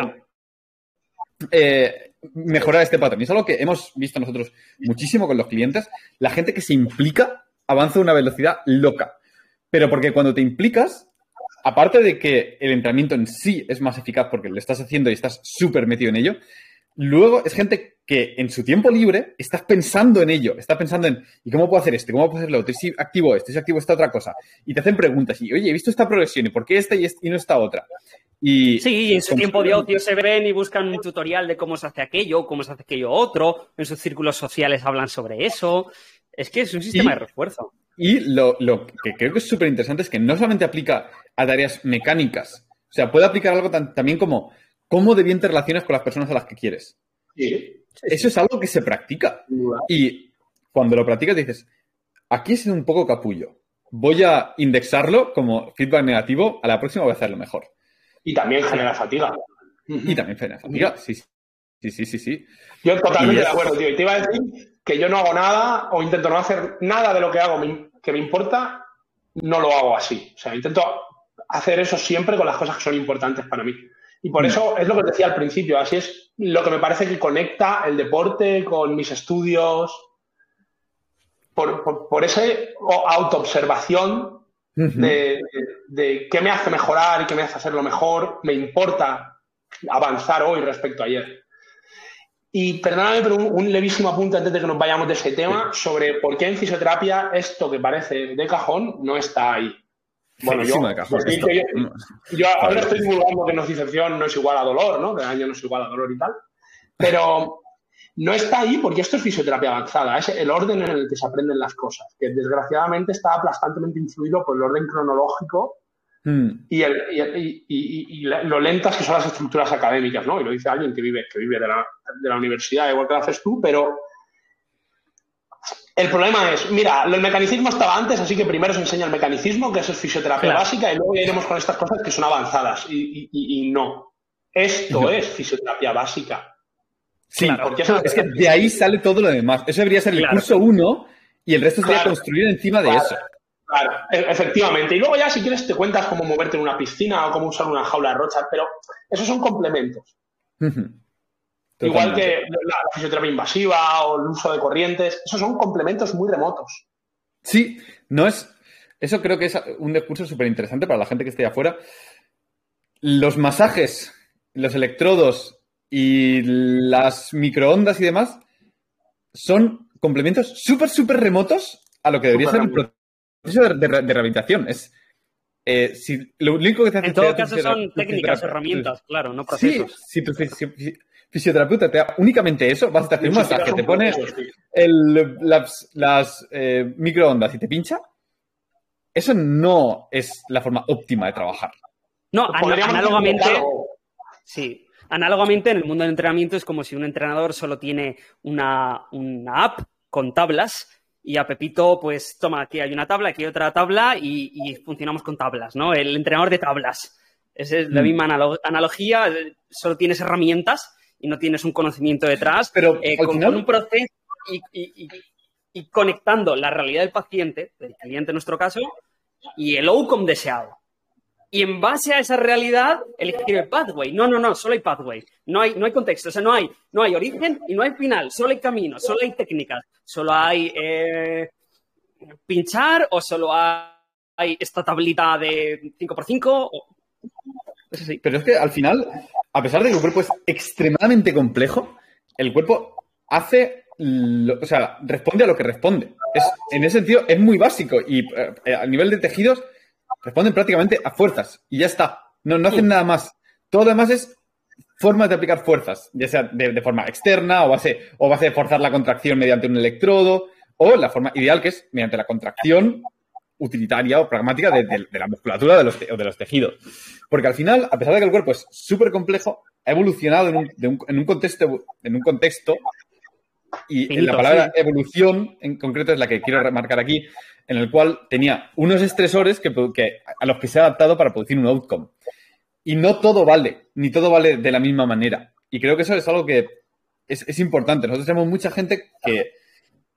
S2: eh, mejorar este patrón. Y es algo que hemos visto nosotros muchísimo con los clientes. La gente que se implica avanza a una velocidad loca. Pero porque cuando te implicas, aparte de que el entrenamiento en sí es más eficaz porque lo estás haciendo y estás súper metido en ello, luego es gente que en su tiempo libre estás pensando en ello, estás pensando en, ¿y cómo puedo hacer esto? ¿Cómo puedo hacer lo otro? ¿Y si activo esto? ¿Y si activo esta otra cosa? Y te hacen preguntas y, oye, he visto esta progresión, ¿y por qué esta y, y no esta otra?
S4: Y sí, en su tiempo de ocio se ven y buscan un tutorial de cómo se hace aquello, cómo se hace aquello otro, en sus círculos sociales hablan sobre eso. Es que es un sistema de refuerzo.
S2: Y lo, que creo que es súper interesante es que no solamente aplica a tareas mecánicas, o sea, puede aplicar algo también como cómo de bien te relacionas con las personas a las que quieres. Eso es algo que se practica. Y cuando lo practicas dices, aquí he sido un poco capullo. Voy a indexarlo como feedback negativo, a la próxima voy a hacerlo mejor.
S3: Y también genera fatiga.
S2: Y también genera fatiga, sí, sí, sí, sí, sí.
S3: Yo totalmente de acuerdo, tío. Y te iba a decir que yo no hago nada o intento no hacer nada de lo que hago que me importa, no lo hago así. O sea, intento hacer eso siempre con las cosas que son importantes para mí. Y por eso es lo que decía al principio, así es lo que me parece que conecta el deporte con mis estudios, por, por, esa autoobservación de, de, qué me hace mejorar y qué me hace hacerlo mejor, me importa avanzar hoy respecto a ayer. Y perdóname, pero un, levísimo apunte antes de que nos vayamos de ese tema sobre por qué en fisioterapia esto que parece de cajón no está ahí. Bueno, yo, yo, ahora estoy divulgando que nocicepción no es igual a dolor, ¿no? Que daño no es igual a dolor y tal. Pero no está ahí porque esto es fisioterapia avanzada, es el orden en el que se aprenden las cosas, que desgraciadamente está aplastantemente influido por el orden cronológico hmm. y, y, lo lentas que son las estructuras académicas, ¿no? Y lo dice alguien que vive, que vive de, la, de la universidad, igual que lo haces tú, pero el problema es, mira, el mecanismo estaba antes, así que primero se enseña el mecanismo, que es fisioterapia básica, y luego iremos con estas cosas que son avanzadas. Y, no. Esto es fisioterapia básica.
S2: Sí, porque es que de ahí sale todo lo demás. Eso debería ser el curso 1 y el resto sería construir encima de eso.
S3: Claro, e, efectivamente. Y luego ya si quieres te cuentas cómo moverte en una piscina o cómo usar una jaula de rocha, pero esos son complementos. Igual que la, fisioterapia invasiva o el uso de corrientes, esos son complementos muy remotos.
S2: Sí, no es. Eso creo que es un discurso súper interesante para la gente que esté afuera. Los masajes, los electrodos y las microondas y demás son complementos súper, súper remotos a lo que debería ser el proceso de, rehabilitación. Es, eh, si, lo único que
S4: te hace en todo caso son técnicas, herramientas, claro, no procesos.
S2: Sí, si, fisioterapeuta te da únicamente eso, vas a hacer un masaje, te pone el, las, eh, microondas y te pincha, eso no es la forma óptima de trabajar.
S4: No, análogamente, sí, análogamente en el mundo del entrenamiento es como si un entrenador solo tiene una, app con tablas y a Pepito, pues toma, aquí hay una tabla, aquí hay otra tabla y, funcionamos con tablas, ¿no? El entrenador de tablas. Es la mm. misma analogía, solo tienes herramientas y no tienes un conocimiento detrás,
S2: pero
S4: eh, con, un proceso y, conectando la realidad del paciente, del cliente en nuestro caso, y el outcome deseado. Y en base a esa realidad, elegir el pathway. No, no, no, solo hay pathway. No hay, no hay contexto, o sea, no hay, no hay origen y no hay final, solo hay camino, solo hay técnicas, solo hay eh, pinchar o solo hay esta tablita de 5x5.
S2: Pero es que al final a pesar de que el cuerpo es extremadamente complejo, el cuerpo hace, o sea, responde a lo que responde. Es, en ese sentido, es muy básico y eh, a nivel de tejidos responden prácticamente a fuerzas y ya está. No, no hacen nada más. Todo lo demás es formas de aplicar fuerzas, ya sea de, forma externa o base, o base de forzar la contracción mediante un electrodo o la forma ideal que es mediante la contracción utilitaria o pragmática de, la musculatura de los, de los tejidos. Porque al final, a pesar de que el cuerpo es súper complejo, ha evolucionado en un, contexto, en un contexto y la palabra evolución en concreto es la que quiero remarcar aquí, en el cual tenía unos estresores que, a los que se ha adaptado para producir un outcome. Y no todo vale, ni todo vale de la misma manera. Y creo que eso es algo que es, importante. Nosotros tenemos mucha gente que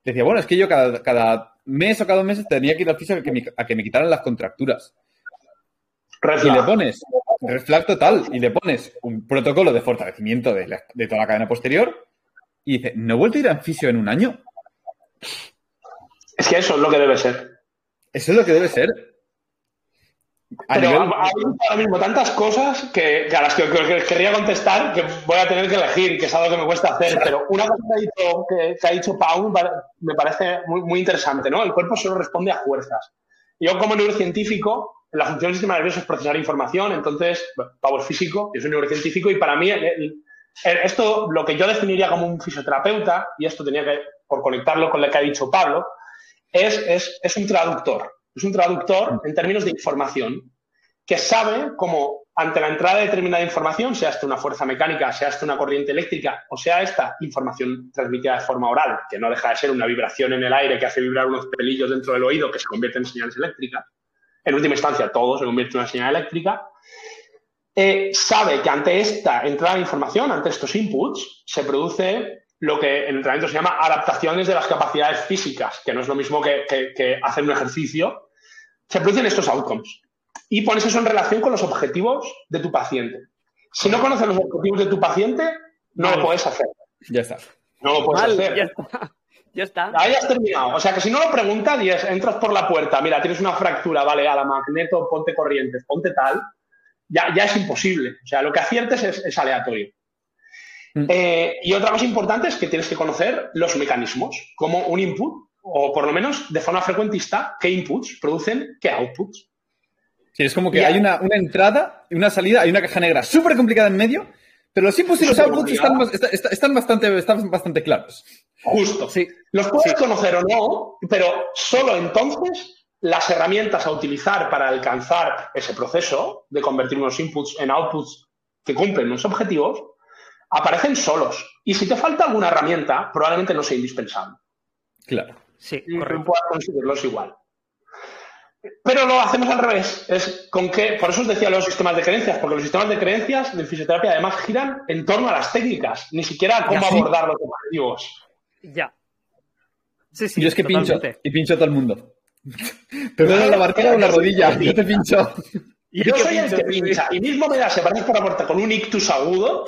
S2: decía, bueno, es que yo cada, cada mes o cada dos meses tenía que ir al fisio a que me, a que me quitaran las contracturas. Y le pones reflag total y le pones un protocolo de fortalecimiento de, toda la cadena posterior y dice, ¿no he vuelto a ir al fisio en un año?
S3: Es que eso es lo que debe ser.
S2: Eso es lo que debe ser.
S3: Pero hay ahora mismo tantas cosas que, a las que, querría contestar que voy a tener que elegir, que es algo que me cuesta hacer. Pero una cosa que ha dicho, que, ha dicho me parece muy, muy interesante, ¿no? El cuerpo solo responde a fuerzas. Yo como neurocientífico, la función del sistema nervioso es procesar información, entonces, Pau es físico, yo soy neurocientífico y para mí esto, lo que yo definiría como un fisioterapeuta, y esto tenía que, por conectarlo con lo que ha dicho Pablo, es, es, es un traductor. Es un traductor en términos de información que sabe cómo ante la entrada de determinada información, sea esta una fuerza mecánica, sea esta una corriente eléctrica o sea esta información transmitida de forma oral, que no deja de ser una vibración en el aire que hace vibrar unos pelillos dentro del oído que se convierten en señales eléctricas, en última instancia todo se convierte en una señal eléctrica, eh, sabe que ante esta entrada de información, ante estos inputs, se produce lo que en entrenamiento se llama adaptaciones de las capacidades físicas, que no es lo mismo que, que hacer un ejercicio, se producen estos outcomes y pones eso en relación con los objetivos de tu paciente. Si no conoces los objetivos de tu paciente, no lo puedes hacer.
S2: Ya está.
S3: No lo puedes hacer.
S4: Ya está. Ya está.
S3: Ahí has terminado. O sea que si no lo preguntas y entras por la puerta, mira, tienes una fractura, vale, a la magneto, ponte corrientes, ponte tal, ya, ya es imposible. O sea, lo que aciertes es, aleatorio. Mm. Eh, y otra cosa importante es que tienes que conocer los mecanismos, como un input, o por lo menos de forma frecuentista, qué inputs producen qué outputs.
S2: Sí, es como que hay una, entrada y una salida, hay una caja negra súper complicada en medio, pero los inputs y los outputs están, bastante, están bastante claros.
S3: Justo. Sí. Los puedes conocer o no, pero solo entonces las herramientas a utilizar para alcanzar ese proceso de convertir unos inputs en outputs que cumplen unos objetivos aparecen solos. Y si te falta alguna herramienta, probablemente no sea indispensable.
S2: Claro.
S4: Sí,
S3: correcto. Puedas conseguirlos igual. Pero lo hacemos al revés. Es con que, por eso os decía los sistemas de creencias, porque los sistemas de creencias de fisioterapia además giran en torno a las técnicas, ni siquiera a cómo abordar los objetivos.
S4: Ya.
S2: Sí, sí. Yo es que pincho y pincho a todo el mundo. Perdona la barquera o la rodilla, yo te pincho.
S3: Yo soy el que pincha y mismo me da separar por la puerta con un ictus agudo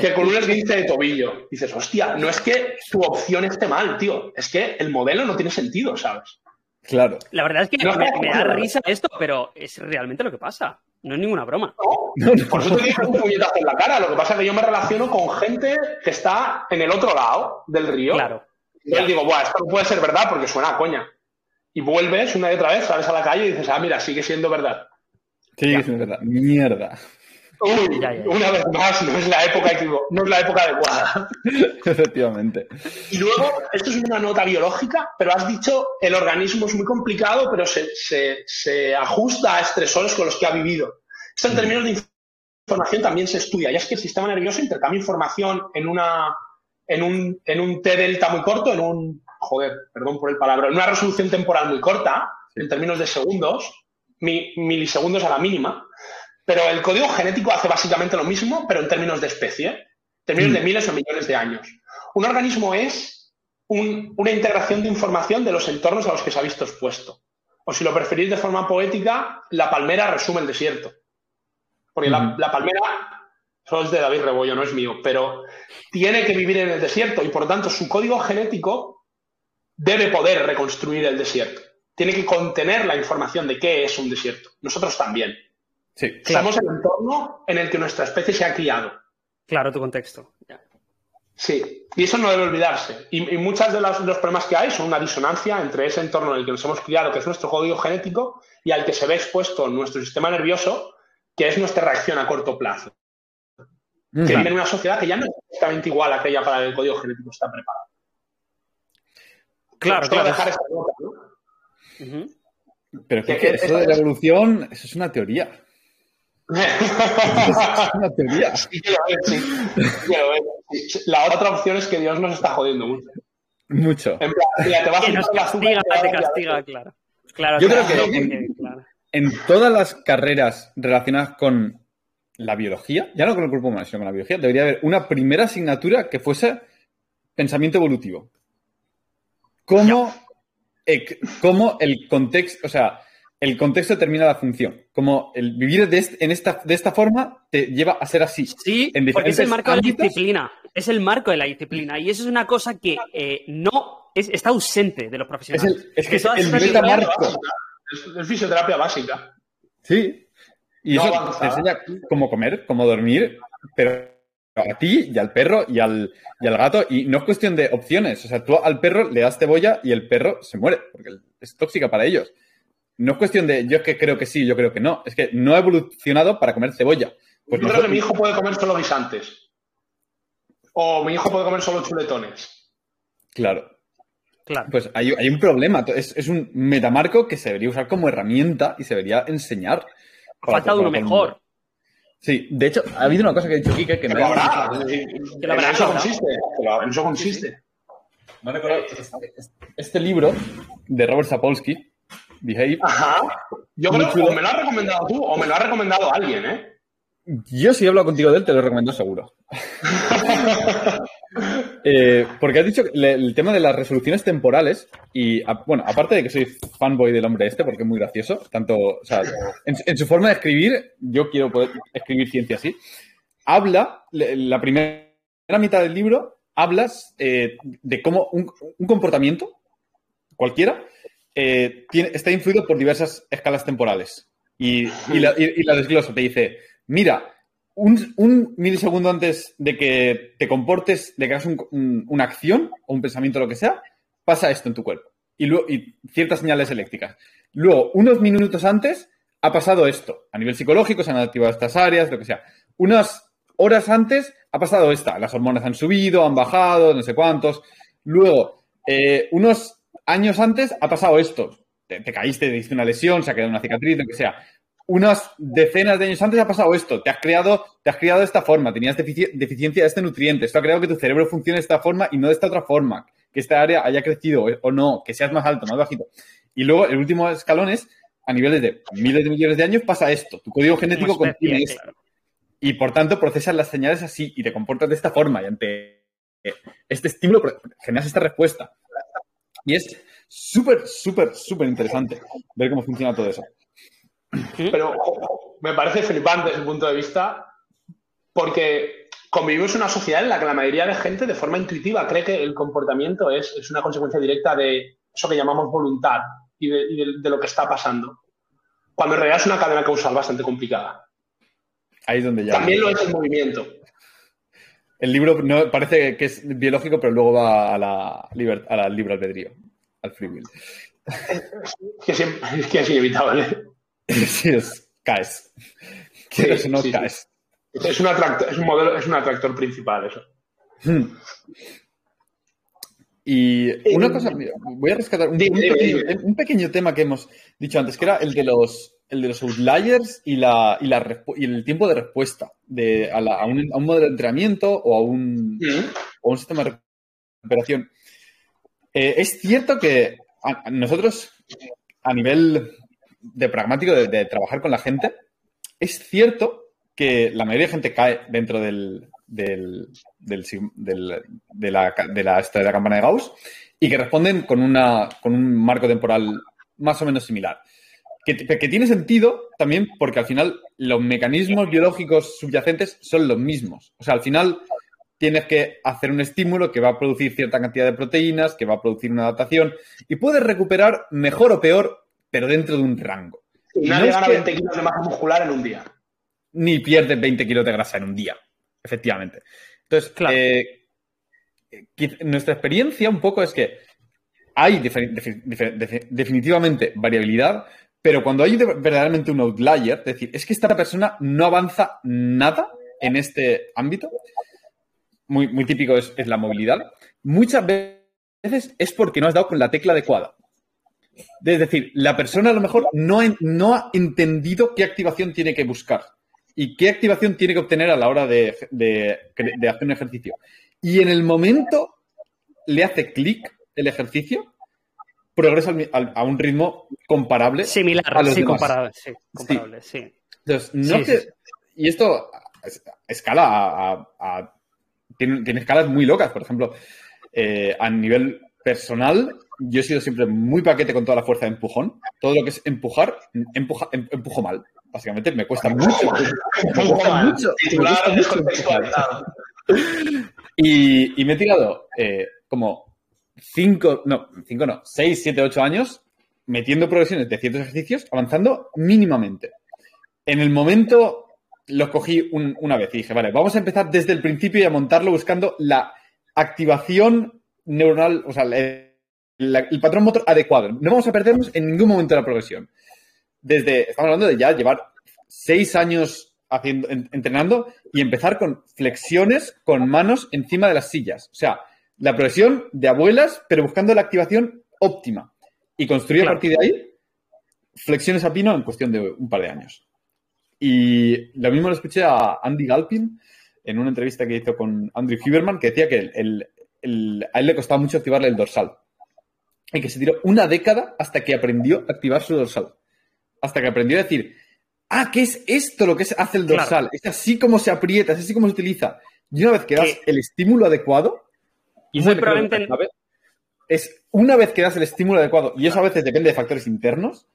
S3: que con un esguince de tobillo. Dices, hostia, no es que tu opción esté mal, tío, es que el modelo no tiene sentido, ¿sabes?
S2: Claro.
S4: La verdad es que me, da risa esto, pero es realmente lo que pasa. No es ninguna broma.
S3: No, por eso te digo un puñetazo en la cara. Lo que pasa es que yo me relaciono con gente que está en el otro lado del río.
S4: Claro.
S3: Y yo digo, Buah, esto no puede ser verdad porque suena a coña. Y vuelves una y otra vez, sales a la calle y dices, ah, mira, sigue siendo verdad.
S2: Sigue siendo verdad. Mierda.
S3: Uy, una vez más, no es la época no es la época adecuada.
S2: Efectivamente.
S3: Y luego, esto es una nota biológica, pero has dicho el organismo es muy complicado, pero se, ajusta a estresores con los que ha vivido. Esto en mm. términos de información también se estudia. Ya es que el sistema nervioso intercambia información en una en un, en un T delta muy corto, en un joder, perdón por el palabra, en una resolución temporal muy corta, en términos de segundos, milisegundos a la mínima, pero el código genético hace básicamente lo mismo, pero en términos de especie, en términos de mm. miles o millones de años. Un organismo es una integración de información de los entornos a los que se ha visto expuesto. O si lo preferís de forma poética, la palmera resume el desierto. Porque la, mm. la, palmera, eso es de David Rebollo, no es mío, pero tiene que vivir en el desierto y por lo tanto su código genético debe poder reconstruir el desierto. Tiene que contener la información de qué es un desierto. Nosotros también.
S2: Sí,
S3: Somos el entorno en el que nuestra especie se ha criado.
S4: Claro, tu contexto.
S3: Sí, y eso no debe olvidarse. Y, muchos de los, problemas que hay son una disonancia entre ese entorno en el que nos hemos criado, que es nuestro código genético, y al que se ve expuesto nuestro sistema nervioso, que es nuestra reacción a corto plazo. Que vive en una sociedad que ya no es exactamente igual a aquella para la que el código genético está preparado.
S4: Claro, claro.
S3: Dejar esta nota, ¿no?
S2: Pero que, que eso de la evolución, eso es una teoría una teoría.
S3: La otra opción es que Dios nos está jodiendo mucho.
S2: Mucho.
S4: En plan, te vas que nos castiga, te castiga, claro. claro.
S2: Yo creo que en, todas las carreras relacionadas con la biología, ya no con el cuerpo humano, sino con la biología, debería haber una primera asignatura que fuese pensamiento evolutivo. ¿Cómo, cómo el contexto, o sea, el contexto determina la función. Como el vivir de, en esta, de esta forma te lleva a ser así.
S4: Sí, porque es el marco de la disciplina. Es el marco de la disciplina. Y eso es una cosa que eh, no está ausente de los profesionales.
S2: Es, el, es que es el metamarco.
S3: Es, fisioterapia básica.
S2: Sí. Y eso te enseña cómo comer, cómo dormir, pero a ti y al perro y al, y al gato. Y no es cuestión de opciones. O sea, tú al perro le das cebolla y el perro se muere, porque es tóxica para ellos. No es cuestión de yo es que creo que sí, yo creo que no. Es que no ha evolucionado para comer cebolla.
S3: Pues yo creo que mi hijo puede comer solo guisantes. O mi hijo puede comer solo chuletones.
S2: Claro. Claro. Pues hay, un problema. Es, es, un metamarco que se debería usar como herramienta y se debería enseñar.
S4: Ha faltado uno mejor.
S2: Sí, de hecho, ha habido una cosa que ha dicho Kike que me
S3: ha Que la eso consiste. En eso consiste.
S2: No recuerdo. Este libro de Robert Sapolsky, Behave.
S3: Ajá. Yo creo que o me lo has recomendado tú o me lo ha recomendado alguien, ¿eh?
S2: Yo si he hablado contigo de él, te lo recomiendo seguro. Eh, porque has dicho el tema de las resoluciones temporales y, bueno, aparte de que soy fanboy del hombre este, porque es muy gracioso, tanto, o sea, en, su forma de escribir, yo quiero poder escribir ciencia así, habla, la primera mitad del libro, hablas eh, de cómo un, comportamiento, cualquiera, eh, está influido por diversas escalas temporales. Y, la, y la desglosa, te dice, mira, un, milisegundo antes de que te comportes, de que hagas una acción o un pensamiento, lo que sea, pasa esto en tu cuerpo. Y, luego, y ciertas señales eléctricas. Luego, unos minutos antes, ha pasado esto. A nivel psicológico se han activado estas áreas, lo que sea. Unas horas antes ha pasado esta. Las hormonas han subido, han bajado, no sé cuántos. Luego, eh, unos años antes ha pasado esto. Te, te caíste, te hiciste una lesión, se ha quedado una cicatriz, lo que sea unas decenas de años antes ha pasado esto, te has creado, te has creado de esta forma, tenías deficiencia de este nutriente, esto ha creado que tu cerebro funcione de esta forma y no de esta otra forma, que esta área haya crecido o no, que seas más alto, más bajito. Y luego el último escalón es, a niveles de miles de millones de años pasa esto, tu código genético contiene esto. Y por tanto procesas las señales así y te comportas de esta forma y ante este estímulo generas esta respuesta. Y es súper, súper, súper interesante ver cómo funciona todo eso.
S3: Pero me parece flipante desde el punto de vista porque convivimos en una sociedad en la que la mayoría de gente de forma intuitiva cree que el comportamiento es, una consecuencia directa de eso que llamamos voluntad y, de, lo que está pasando. Cuando en realidad es una cadena causal bastante complicada.
S2: Ahí es donde ya.
S3: También lo es el movimiento.
S2: El libro no, parece que es biológico, pero luego va a la, a la libre albedrío, al free will.
S3: es que es inevitable.
S2: Sí, es, caes.
S3: Quieres no caes. Es un, atractor, es un modelo, es un atractor principal eso. Hmm.
S2: Y una cosa, voy a rescatar un, pequeño, tema que hemos dicho antes, que era el de los, el de los outliers y, la, y, la, y el tiempo de respuesta de, a, a, un, a, un, modelo de entrenamiento o a un, hmm. o un sistema de recuperación. Eh, es cierto que nosotros, a nivel de pragmático, de, trabajar con la gente, es cierto que la mayoría de gente cae dentro del, del, del, de, la, de, la, de la campana de Gauss y que responden con, una, con un marco temporal más o menos similar. Que, que, tiene sentido también porque al final los mecanismos biológicos subyacentes son los mismos. O sea, al final tienes que hacer un estímulo que va a producir cierta cantidad de proteínas, que va a producir una adaptación y puedes recuperar mejor o peor pero dentro de un rango.
S3: nadie gana 20 kilos de masa muscular en un día.
S2: Ni pierde 20 kilos de grasa en un día, efectivamente. Entonces, claro. Eh, nuestra experiencia un poco es que hay definitivamente variabilidad, pero cuando hay verdaderamente un outlier, es decir, es que esta persona no avanza nada en este ámbito, muy, muy típico es, la movilidad, muchas veces es porque no has dado con la tecla adecuada. Es decir, la persona a lo mejor no ha entendido qué activación tiene que buscar y qué activación tiene que obtener a la hora de, hacer un ejercicio. Y en el momento le hace clic el ejercicio, progresa a un ritmo comparable.
S4: Similar, a los sí, comparable, sí, comparable, sí.
S2: Entonces, no y esto escala a, tiene, escalas muy locas. Por ejemplo, eh, a nivel personal, yo he sido siempre muy paquete con toda la fuerza de empujón. Todo lo que es empujar, empuja, em, empujo mal. Básicamente me cuesta mucho. Me cuesta mucho. Y, me he tirado eh, como cinco, no, cinco no, seis, siete, ocho años metiendo progresiones de ciertos ejercicios, avanzando mínimamente. En el momento lo cogí una vez y dije, vale, vamos a empezar desde el principio y a montarlo buscando la activación neuronal, o sea, el patrón motor adecuado. No vamos a perdernos en ningún momento de la progresión. Desde, estamos hablando de ya llevar seis años haciendo, entrenando y empezar con flexiones con manos encima de las sillas. O sea, la progresión de abuelas, pero buscando la activación óptima. Y construir a partir de ahí flexiones a pino en cuestión de un par de años. Y lo mismo lo escuché a Andy Galpin en una entrevista que hizo con Andrew Huberman, que decía que a él le costaba mucho activarle el dorsal. Y que se tiró una década hasta que aprendió a activar su dorsal. Hasta que aprendió a decir, ah, ¿qué es esto lo que hace el dorsal? Es así como se aprieta, es así como se utiliza. Y una vez que das el estímulo adecuado,
S4: y muy probablemente...
S2: Es una vez que das el estímulo adecuado, y eso a veces depende de factores internos,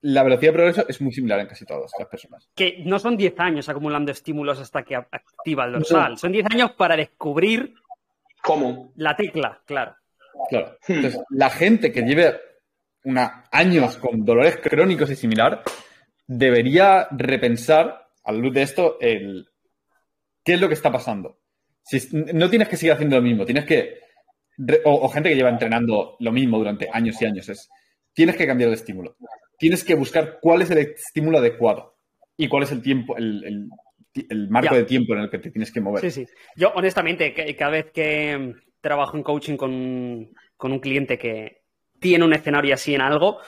S2: la velocidad de progreso es muy similar en casi todas las personas.
S4: Que no son 10 años acumulando estímulos hasta que activa el dorsal. Son 10 años para descubrir
S3: cómo.
S4: La tecla, claro.
S2: Claro. Entonces, la gente que lleve una, años con dolores crónicos y similar debería repensar, a la luz de esto, el qué es lo que está pasando. Si, no tienes que seguir haciendo lo mismo, tienes que. O, gente que lleva entrenando lo mismo durante años y años. Es, tienes que cambiar de estímulo tienes que buscar cuál es el estímulo adecuado y cuál es el tiempo, el, marco de tiempo en el que te tienes que mover.
S4: Sí, sí. Yo, honestamente, cada vez que trabajo en coaching con, un cliente que tiene un escenario así en algo,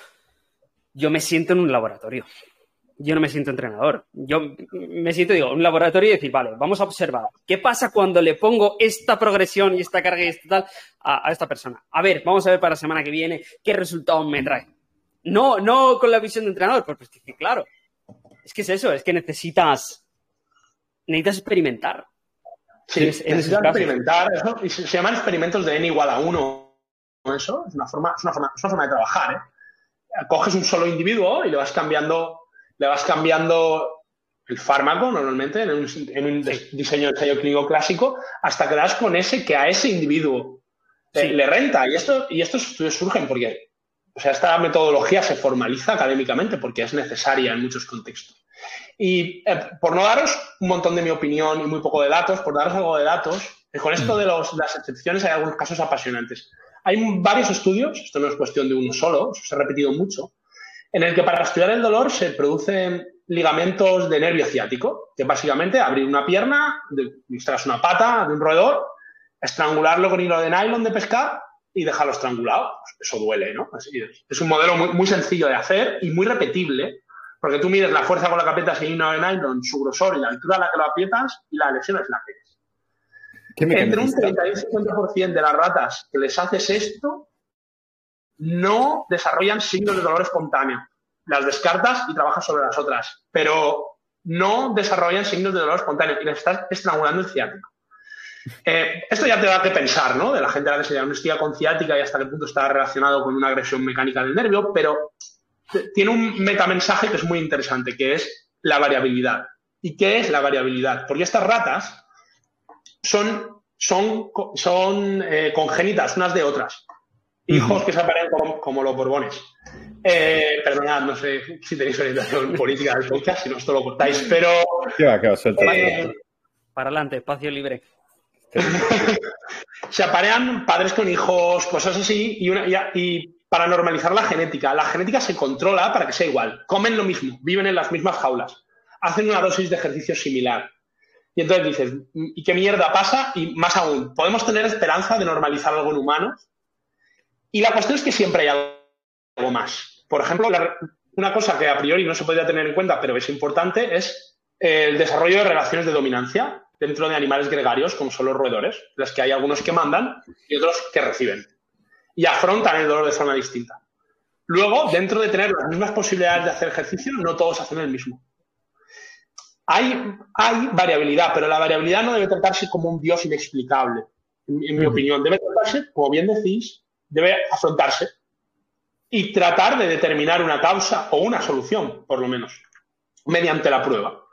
S4: yo me siento en un laboratorio. Yo no me siento entrenador. Yo me siento, digo, un laboratorio y decir, vale, vamos a observar qué pasa cuando le pongo esta progresión y esta carga y esta tal a, a esta persona. A ver, vamos a ver para la semana que viene qué resultados me trae. No, no con la visión de entrenador, porque claro, es que es eso, es que necesitas, necesitas experimentar.
S3: Sí, necesitas experimentar, eso, y se, llaman experimentos de n igual a 1. Eso es una forma, es una forma, es una forma de trabajar. ¿eh? Coges un solo individuo y le vas cambiando, le vas cambiando el fármaco normalmente en un, en un diseño de ensayo clínico clásico hasta que das con ese que a ese individuo le renta. Y, esto, y estos estudios surgen porque o sea, esta metodología se formaliza académicamente porque es necesaria en muchos contextos. Y eh, por no daros un montón de mi opinión y muy poco de datos, por daros algo de datos, eh, con esto de, las excepciones hay algunos casos apasionantes. Hay varios estudios, esto no es cuestión de uno solo, se ha repetido mucho, en el que para estudiar el dolor se producen ligamentos de nervio ciático, que básicamente abrir una pierna, extraes una pata de un roedor, estrangularlo con hilo de nylon de pescar y dejarlo estrangulado. Eso duele, ¿no? es. un modelo muy, sencillo de hacer y muy repetible, porque tú mides la fuerza con la que aprietas el hilo de nylon, su grosor y la altura a la que lo aprietas y la lesión es la que es. Entre un 30 y un 50% de las ratas que les haces esto no desarrollan signos de dolor espontáneo. Las descartas y trabajas sobre las otras, pero no desarrollan signos de dolor espontáneo y les estás estrangulando el ciático. Eh, esto ya te da que pensar, ¿no? De la gente a la que se diagnostica con ciática y hasta qué punto está relacionado con una agresión mecánica del nervio, pero tiene un metamensaje que es muy interesante, que es la variabilidad. ¿Y qué es la variabilidad? Porque estas ratas son, son, son eh, congénitas unas de otras. Hijos que se aparecen como, los borbones. Eh, perdonad, no sé si tenéis orientación política del podcast, si no, esto lo cortáis, pero...
S2: ¿Qué va, qué va,
S4: para adelante, espacio libre.
S3: se aparean padres con hijos, cosas así, y, y, para normalizar la genética. La genética se controla para que sea igual. Comen lo mismo, viven en las mismas jaulas, hacen una dosis de ejercicio similar. Y entonces dices, ¿y qué mierda pasa? Y más aún, ¿podemos tener esperanza de normalizar algo en humanos? Y la cuestión es que siempre hay algo más. Por ejemplo, una cosa que a priori no se podría tener en cuenta, pero es importante, es el desarrollo de relaciones de dominancia dentro de animales gregarios, como son los roedores, las que hay algunos que mandan y otros que reciben. Y afrontan el dolor de forma distinta. Luego, dentro de tener las mismas posibilidades de hacer ejercicio, no todos hacen el mismo. Hay, hay variabilidad, pero la variabilidad no debe tratarse como un dios inexplicable, en, mi opinión. Debe tratarse, como bien decís, debe afrontarse y tratar de determinar una causa o una solución, por lo menos, mediante la prueba.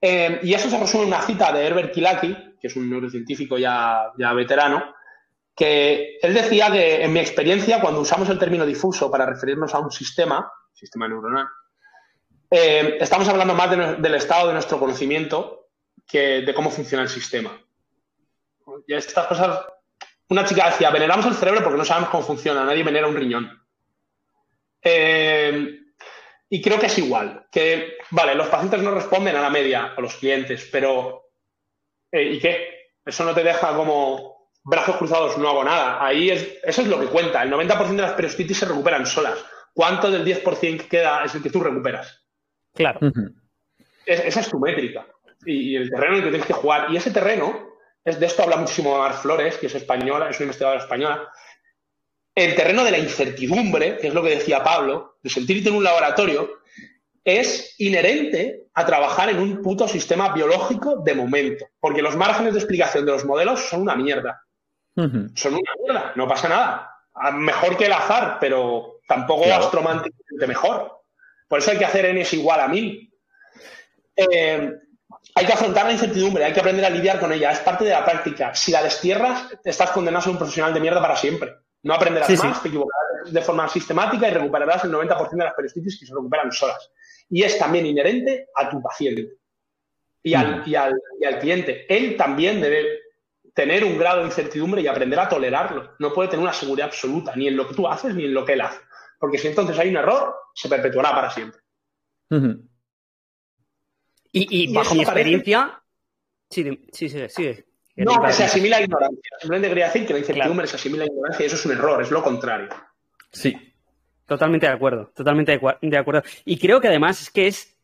S3: Eh, y eso se resume en una cita de Herbert Kilaki, que es un neurocientífico ya, veterano, que él decía que en mi experiencia, cuando usamos el término difuso para referirnos a un sistema, sistema neuronal, eh, estamos hablando más del estado de nuestro conocimiento que de cómo funciona el sistema. Y estas cosas, una chica decía, veneramos el cerebro porque no sabemos cómo funciona, nadie venera un riñón. Eh, y creo que es igual, que, vale, los pacientes no responden a la media, a los clientes, pero eh, ¿y qué? Eso no te deja como brazos cruzados, no hago nada. Ahí es, eso es lo que cuenta. El 90% de las periostitis se recuperan solas. ¿Cuánto del 10% que queda es el que tú recuperas?
S4: Claro.
S3: esa es tu métrica. Y, el terreno en el que tienes que jugar. Y ese terreno, es, de esto habla muchísimo Mar Flores, que es española, es una investigadora española. El terreno de la incertidumbre, que es lo que decía Pablo, de sentirte en un laboratorio, es inherente a trabajar en un puto sistema biológico de momento. Porque los márgenes de explicación de los modelos son una mierda. Son una mierda, no pasa nada. Mejor que el azar, pero tampoco claro. mejor. Por eso hay que hacer n es igual a 1000. Eh, hay que afrontar la incertidumbre, hay que aprender a lidiar con ella, es parte de la práctica. Si la destierras, estás condenado a ser un profesional de mierda para siempre. No aprenderás más, te equivocarás de forma sistemática y recuperarás el 90% de las peristitis que se recuperan solas. Y es también inherente a tu paciente y al, mm. y al cliente. Él también debe tener un grado de incertidumbre y aprender a tolerarlo. No puede tener una seguridad absoluta, ni en lo que tú haces ni en lo que él hace. Porque si entonces hay un error, se perpetuará para siempre.
S4: Y, bajo mi experiencia. Sí, sí, sí, sí.
S3: No, que se asimila a ignorancia. Simplemente quería decir que la incertidumbre se asimila a ignorancia y eso es un error, es lo contrario.
S4: Sí. Totalmente de acuerdo, totalmente de acuerdo. Y creo que además es que es,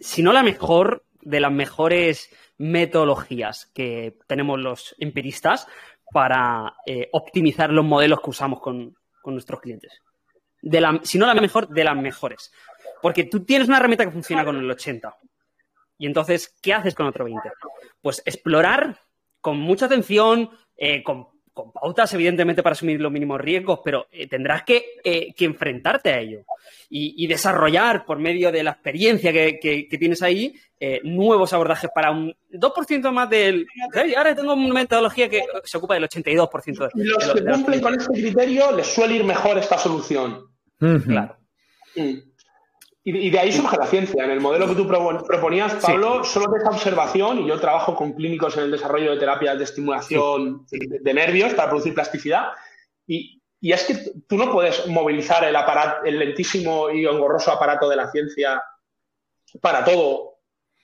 S4: si no la mejor, de las mejores metodologías que tenemos los empiristas para eh, optimizar los modelos que usamos con, con nuestros clientes. De la, si no la mejor, de las mejores. Porque tú tienes una herramienta que funciona con el 80. Y entonces, ¿qué haces con otro 20? Pues explorar con mucha atención, eh, con, pautas, evidentemente, para asumir los mínimos riesgos, pero eh, tendrás que, eh, que, enfrentarte a ello y, desarrollar por medio de la experiencia que, que, tienes ahí nuevos abordajes para un 2% más del... Ahora tengo una metodología que se ocupa del 82%.
S3: De, los que cumplen con este criterio les suele ir mejor esta solución.
S4: Claro.
S3: Mm. Y, de ahí surge la ciencia. En el modelo que tú proponías, Pablo, solo de esa observación, y yo trabajo con clínicos en el desarrollo de terapias de estimulación de, nervios para producir plasticidad, y, es que tú no puedes movilizar el, aparato, el lentísimo y engorroso aparato de la ciencia para todo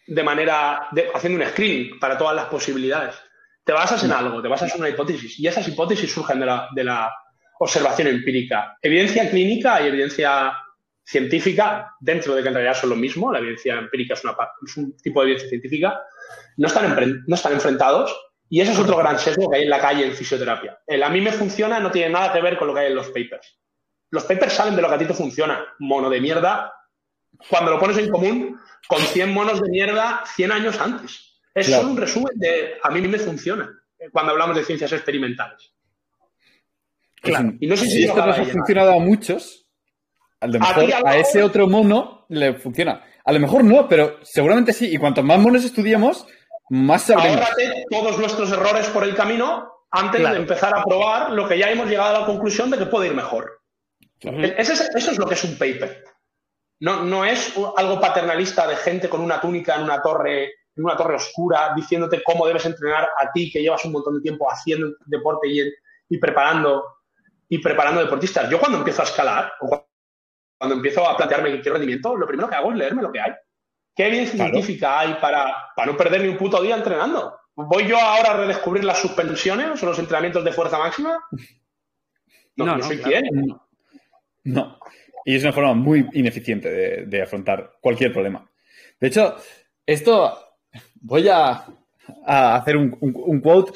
S3: de manera, haciendo un screening para todas las posibilidades. Te basas en algo, te basas en una hipótesis, y esas hipótesis surgen de la, de la observación empírica. Evidencia clínica y evidencia científica, dentro de que en realidad son lo mismo, la evidencia empírica es, un tipo de evidencia científica, no están, no están enfrentados y ese es otro gran sesgo que hay en la calle en fisioterapia. El a mí me funciona no tiene nada que ver con lo que hay en los papers. Los papers salen de lo que a ti te funciona, mono de mierda, cuando lo pones en común con 100 monos de mierda 100 años antes. Es solo un resumen de a mí me funciona cuando hablamos de ciencias experimentales.
S2: Claro. Y no sé si, esto nos ha funcionado a muchos, a lo mejor a, ese otro mono le funciona. A lo mejor no, pero seguramente sí. Y cuanto más monos estudiemos, más sabremos.
S3: Ahórrate todos nuestros errores por el camino antes de empezar a probar lo que ya hemos llegado a la conclusión de que puede ir mejor. Eso, es, lo que es un paper. No, no es algo paternalista de gente con una túnica en una torre en una torre oscura diciéndote cómo debes entrenar a ti que llevas un montón de tiempo haciendo deporte y, y preparando y preparando deportistas. Yo cuando empiezo a escalar cuando empiezo a plantearme qué rendimiento, lo primero que hago es leerme lo que hay. ¿Qué evidencia científica hay para, para no perder ni un puto día entrenando? ¿Voy yo ahora a redescubrir las suspensiones o los entrenamientos de fuerza máxima? No, no, no soy quien.
S2: No. Y es una forma muy ineficiente de, afrontar cualquier problema. De hecho, esto voy a, hacer un, un, quote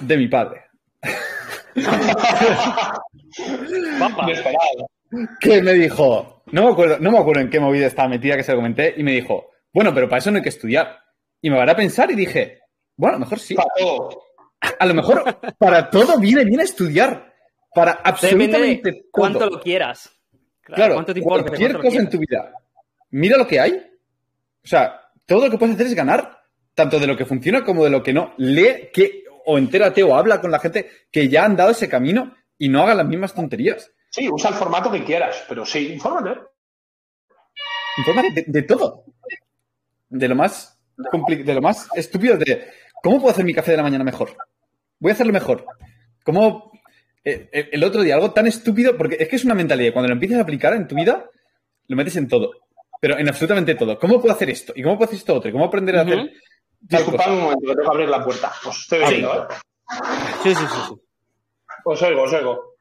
S2: de mi padre. que me dijo, no me acuerdo, no me acuerdo en qué movida estaba metida que se lo comenté, y me dijo, bueno, pero para eso no hay que estudiar. Y me van a pensar y dije, bueno, a lo mejor sí. A lo mejor para todo viene bien estudiar. Para absolutamente todo.
S4: cuánto lo quieras.
S2: Claro, cualquier cosa en tu vida. Mira lo que hay. O sea, todo lo que puedes hacer es ganar, tanto de lo que funciona como de lo que no. Lee que, o entérate o habla con la gente que ya han dado ese camino y no haga las mismas tonterías.
S3: Sí, usa el formato que quieras, pero sí, infórmate.
S2: infórmate de, todo. De lo más de lo más estúpido de ¿cómo puedo hacer mi café de la mañana mejor? Voy a hacerlo mejor. ¿Cómo eh, eh, el otro día algo tan estúpido, porque es que es una mentalidad, cuando lo empiezas a aplicar en tu vida, lo metes en todo, pero en absolutamente todo. ¿Cómo puedo hacer esto? ¿Y cómo puedo hacer esto otro? ¿Y cómo aprender a hacer...
S3: Disculpad un momento, que tengo que abrir la puerta. Os estoy viendo, ¿eh?
S4: Sí, sí, sí, sí.
S3: Os oigo, os oigo.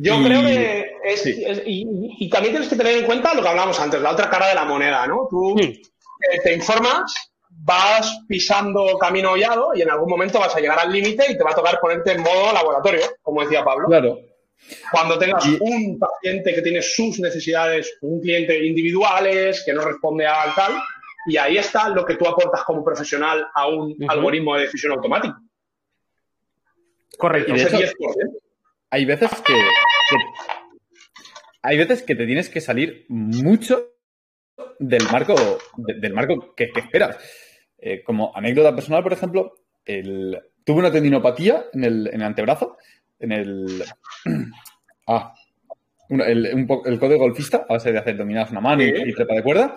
S3: Yo creo que es, y, también tienes que tener en cuenta lo que hablábamos antes, la otra cara de la moneda, ¿no? Tú eh, te informas, vas pisando camino hollado y en algún momento vas a llegar al límite y te va a tocar ponerte en modo laboratorio, como decía Pablo.
S2: Claro.
S3: Cuando tengas un paciente que tiene sus necesidades, un cliente individuales, que no responde al tal, y ahí está lo que tú aportas como profesional a un algoritmo de decisión automático.
S4: Correcto.
S2: Hay veces que, hay veces que te tienes que salir mucho del marco, del marco que, esperas. Eh, como anécdota personal, por ejemplo, tuve una tendinopatía en el, antebrazo, en el. Ah, el, el código golfista, a base de hacer dominadas una mano y, trepa de cuerda,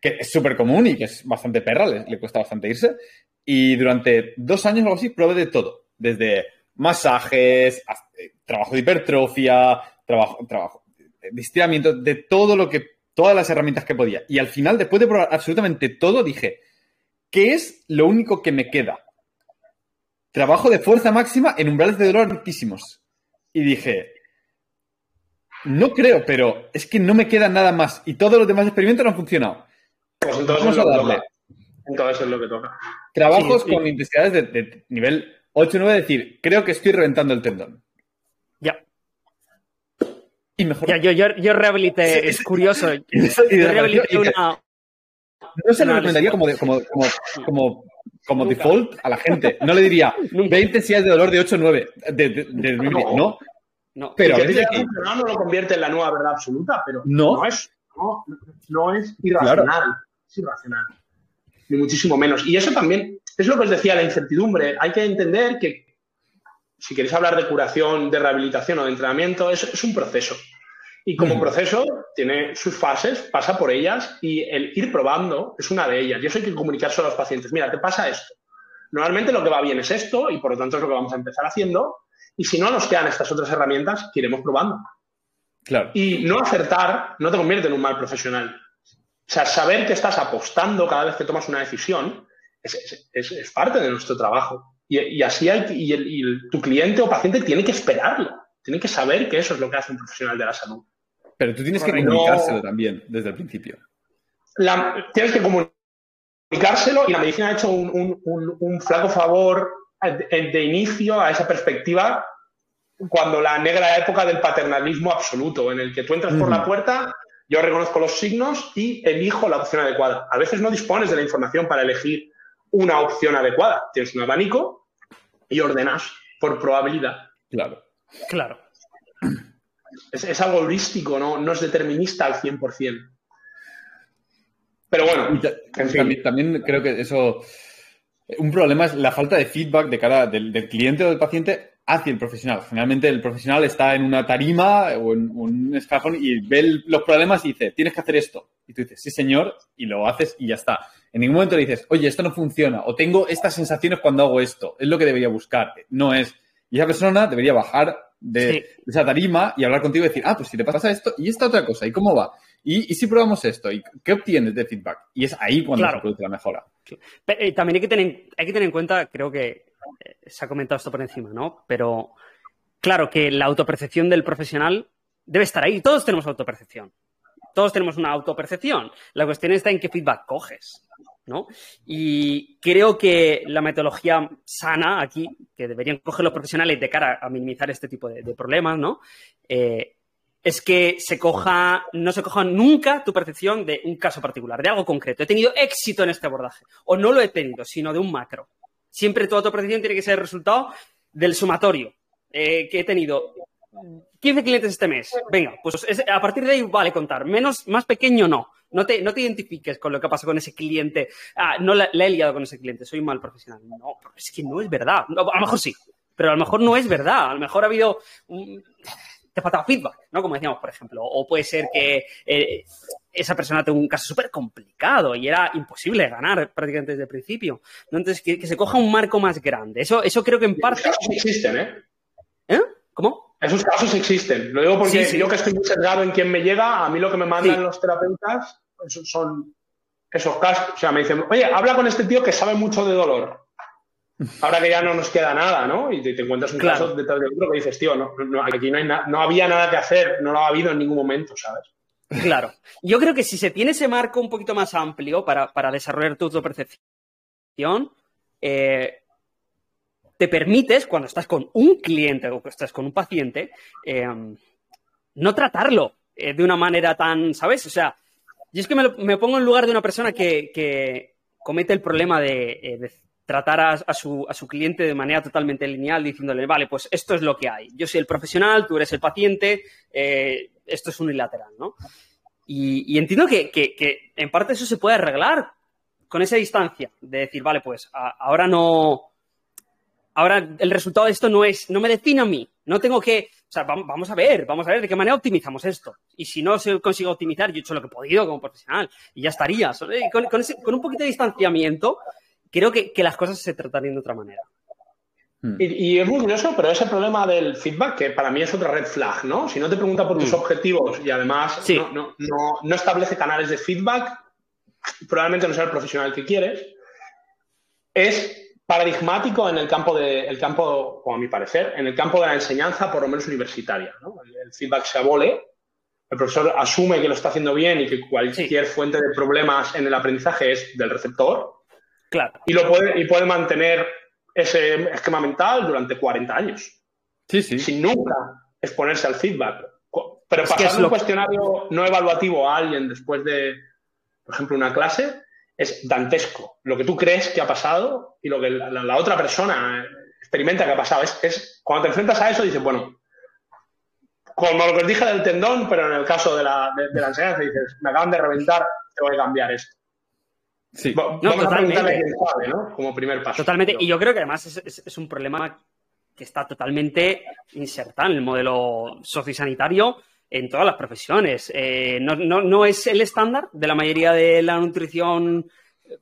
S2: que es súper común y que es bastante perra, le, cuesta bastante irse. Y durante dos años o algo así probé de todo, desde masajes, eh, trabajo de hipertrofia, trabajo, trabajo de estiramiento, de todo lo que, todas las herramientas que podía. Y al final, después de probar absolutamente todo, dije, ¿qué es lo único que me queda? Trabajo de fuerza máxima en umbrales de dolor altísimos. Y dije, no creo, pero es que no me queda nada más. Y todos los demás experimentos no han funcionado.
S3: Pues entonces Vamos a darle. Entonces es lo que toca.
S2: Trabajos con intensidades de, nivel 8 9, es decir, creo que estoy reventando el tendón.
S4: Ya.
S2: Y mejor.
S4: Ya, yo, yo, yo rehabilité, es curioso. yo rehabilité una.
S2: No se lo recomendaría como, como, como, como, default a la gente. No le diría 20 intensidades de dolor de 8 9. De, de, no.
S3: no. Pero a veces no lo convierte en la nueva verdad absoluta, pero no, es, no, no es irracional. Es irracional. Ni muchísimo menos. Y eso también es lo que os decía, la incertidumbre. Hay que entender que si queréis hablar de curación, de rehabilitación o de entrenamiento, es, es un proceso. Y como proceso tiene sus fases, pasa por ellas y el ir probando es una de ellas. Y eso hay que comunicárselo a los pacientes. Mira, te pasa esto. Normalmente lo que va bien es esto y por lo tanto es lo que vamos a empezar haciendo. Y si no nos quedan estas otras herramientas, que iremos probando.
S2: Claro.
S3: Y no acertar no te convierte en un mal profesional. O sea, saber que estás apostando cada vez que tomas una decisión es, parte de nuestro trabajo. Y, así hay, y, tu cliente o paciente tiene que esperarlo. Tiene que saber que eso es lo que hace un profesional de la salud.
S2: Pero tú tienes que comunicárselo también desde el principio.
S3: tienes que comunicárselo y la medicina ha hecho un, flaco favor de, inicio a esa perspectiva cuando la negra época del paternalismo absoluto, en el que tú entras por la puerta, yo reconozco los signos y elijo la opción adecuada. A veces no dispones de la información para elegir una opción adecuada. Tienes un abanico y ordenas por probabilidad.
S2: Claro.
S4: Claro.
S3: Es, algo holístico, ¿no? no es determinista al 100%. Pero bueno,
S2: también, creo que eso. Un problema es la falta de feedback de cara del, cliente o del paciente hacia el profesional. Generalmente el profesional está en una tarima o en, un escalón y ve los problemas y dice, tienes que hacer esto. Y tú dices, sí, señor, y lo haces y ya está. En ningún momento le dices, oye, esto no funciona, o tengo estas sensaciones cuando hago esto. Es lo que debería buscar. No es. Y esa persona debería bajar de, esa tarima y hablar contigo y decir, ah, pues si te pasa esto y esta otra cosa, ¿y cómo va? ¿Y, si probamos esto? ¿Y qué obtienes de feedback? Y es ahí cuando se produce la mejora.
S4: Eh, también hay que, tener, hay que tener en cuenta, creo que eh, se ha comentado esto por encima, ¿no? Pero claro que la autopercepción del profesional debe estar ahí. Todos tenemos autopercepción. Todos tenemos una autopercepción. La cuestión está en qué feedback coges. ¿No? Y creo que la metodología sana aquí, que deberían coger los profesionales de cara a minimizar este tipo de, problemas, ¿no? Eh, es que se coja, no se coja nunca tu percepción de un caso particular, de algo concreto. He tenido éxito en este abordaje, o no lo he tenido, sino de un macro. Siempre tu autopercepción tiene que ser el resultado del sumatorio eh, que he tenido 15 clientes este mes. Venga, pues a partir de ahí vale contar. Menos, más pequeño no. No te, no te identifiques con lo que pasa con ese cliente. Ah, no le, he liado con ese cliente, soy un mal profesional. No, es que no es verdad. a lo mejor sí, pero a lo mejor no es verdad. A lo mejor ha habido te faltaba feedback, ¿no? Como decíamos, por ejemplo. O puede ser que eh, esa persona tenga un caso súper complicado y era imposible ganar prácticamente desde el principio. Entonces, que, se coja un marco más grande. Eso, eso creo que en parte...
S3: Existen, ¿eh?
S4: ¿Eh? ¿Cómo?
S3: Esos casos existen. Lo digo porque yo que estoy muy en quien me llega, a mí lo que me mandan los terapeutas son esos casos. O sea, me dicen, oye, habla con este tío que sabe mucho de dolor. Ahora que ya no nos queda nada, ¿no? Y te, encuentras un caso detrás de otro que dices, tío, no, aquí no, hay no había nada que hacer, no lo ha habido en ningún momento, ¿sabes?
S4: Claro. Yo creo que si se tiene ese marco un poquito más amplio para, desarrollar tu autopercepción, eh, te permites, cuando estás con un cliente o que estás con un paciente, eh, no tratarlo eh, de una manera tan, ¿sabes? O sea, yo es que me, pongo en lugar de una persona que, comete el problema de, tratar a, su, cliente de manera totalmente lineal, diciéndole, vale, pues esto es lo que hay. Yo soy el profesional, tú eres el paciente, esto es unilateral, ¿no? Y, entiendo que, en parte eso se puede arreglar con esa distancia, de decir, vale, pues ahora no. Ahora el resultado de esto no es, no me define a mí. No tengo que. O sea, vamos a ver, vamos a ver de qué manera optimizamos esto. Y si no se consigue optimizar, yo he hecho lo que he podido como profesional y ya estaría. Con, con un poquito de distanciamiento, creo que, las cosas se tratarían de otra manera.
S3: Hmm. Y, es muy curioso, pero ese problema del feedback, que para mí es otra red flag, ¿no? Si no te pregunta por tus hmm. objetivos y además no, establece canales de feedback, probablemente no sea el profesional que quieres, es paradigmático en el campo, de, el campo, como a mi parecer, en el campo de la enseñanza, por lo menos universitaria. El, feedback se abole, el profesor asume que lo está haciendo bien y que cualquier fuente de problemas en el aprendizaje es del receptor.
S4: Claro.
S3: Y, lo puede, y puede mantener ese esquema mental durante 40 años.
S2: Sí, sí.
S3: Sin nunca exponerse al feedback. Pero pasar un cuestionario no evaluativo a alguien después de, por ejemplo, una clase, es dantesco. Lo que tú crees que ha pasado y lo que la, otra persona experimenta que ha pasado. Es, cuando te enfrentas a eso, dices, bueno, como lo que os dije del tendón, pero en el caso de la, de la enseñanza, dices, me acaban de reventar, te voy a cambiar esto.
S4: Sí, no, totalmente. Como primer paso. Totalmente. Y yo creo que además es, un problema que está totalmente insertado en el modelo sociosanitario en todas las profesiones. Eh, no, es el estándar de la mayoría de la nutrición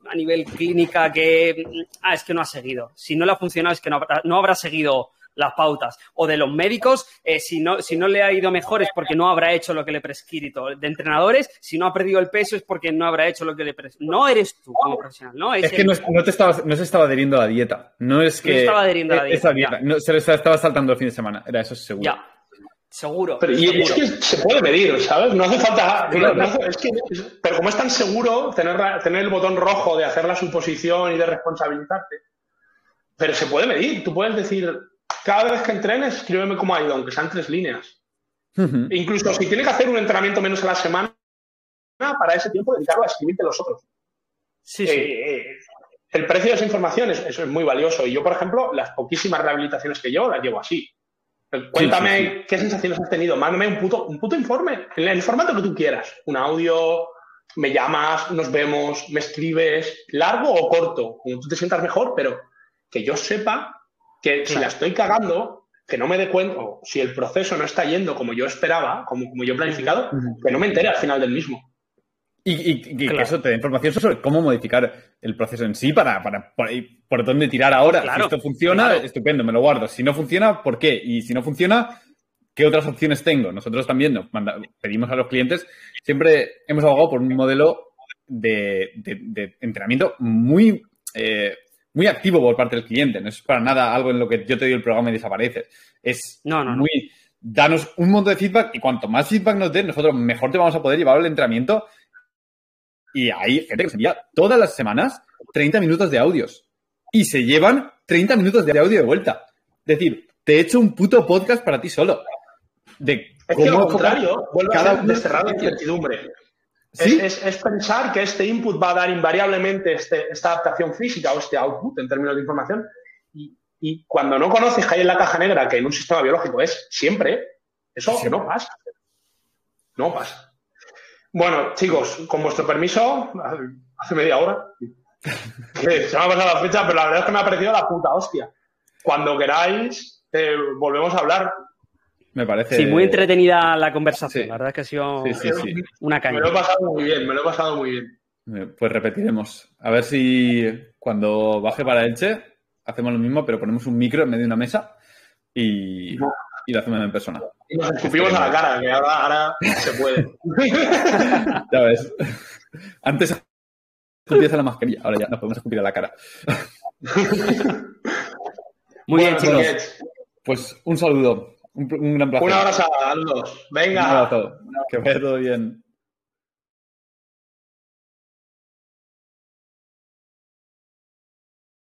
S4: a nivel clínica que ah, es que no ha seguido. Si no le ha funcionado es que no habrá seguido las pautas. O de los médicos, eh, si, no, si no le ha ido mejor es porque no habrá hecho lo que le prescrito. De entrenadores, si no ha perdido el peso es porque no habrá hecho lo que le prescrito. No eres tú como profesional, ¿no?
S2: Es, que no, te estaba, no se estaba adheriendo a la dieta. No es que...
S4: No estaba adheriendo a la dieta.
S2: no, se le estaba saltando el fin de semana. Era eso seguro.
S4: Ya. Seguro.
S3: Pero y es que se puede medir, ¿sabes? No hace falta. pero como es tan seguro tener, tener el botón rojo de hacer la suposición y de responsabilizarte, pero se puede medir. Tú puedes decir, cada vez que entrenes, escríbeme cómo ha ido, aunque sean tres líneas. Incluso si tienes que hacer un entrenamiento menos a la semana, para ese tiempo dedicarlo a escribirte los otros.
S4: Sí, sí. Eh, eh,
S3: el precio de esa información, eso es muy valioso. Y yo, por ejemplo, las poquísimas rehabilitaciones que llevo las llevo así. Cuéntame qué sensaciones has tenido. Mándame un puto, un puto informe, en el formato que tú quieras. Un audio, me llamas, nos vemos, me escribes, largo o corto, como tú te sientas mejor, pero que yo sepa que si la estoy cagando, que no me dé cuenta, o si el proceso no está yendo como yo esperaba, como, como yo he planificado, que no me entere al final del mismo.
S2: Y, que eso te dé información sobre cómo modificar el proceso en sí para, para, por, dónde tirar ahora. si esto funciona, estupendo, me lo guardo. Si no funciona, ¿por qué? Y si no funciona, ¿qué otras opciones tengo? Nosotros también nos pedimos a los clientes, siempre hemos abogado por un modelo de, entrenamiento muy eh, muy activo por parte del cliente. No es para nada algo en lo que yo te doy el programa y desapareces. Es muy. Danos un montón de feedback y cuanto más feedback nos den, nosotros mejor te vamos a poder llevar el entrenamiento. Y hay gente que se envía todas las semanas 30 minutos de audios. Y se llevan 30 minutos de audio de vuelta. Es decir, te he hecho un puto podcast para ti solo. De
S3: cómo es lo contrario, vuelve a ser desterrado incertidumbre. Es, pensar que este input va a dar invariablemente este, esta adaptación física o este output en términos de información. Y, cuando no conoces que hay en la caja negra, que en un sistema biológico es siempre, eso no pasa. No pasa. Bueno, chicos, con vuestro permiso, hace media hora. se me ha pasado la fecha, pero la verdad es que me ha parecido la puta hostia. Cuando queráis, eh, volvemos a hablar.
S2: Me parece.
S4: Sí, muy entretenida la conversación. La verdad es que ha sido una caña.
S3: Me lo he pasado muy bien, me lo he pasado muy bien.
S2: Pues repetiremos. A ver si cuando baje para Elche hacemos lo mismo, pero ponemos un micro en medio de una mesa y, y lo hacemos en persona.
S3: Y nos escupimos a la cara, que ahora, ahora se puede.
S2: ya ves. Antes empieza la mascarilla, ahora ya nos podemos escupir a la cara.
S4: Muy bien, chicos.
S2: Pues un saludo. Un, gran placer.
S3: Un abrazo a los. Venga.
S2: Un abrazo. Que vaya todo bien.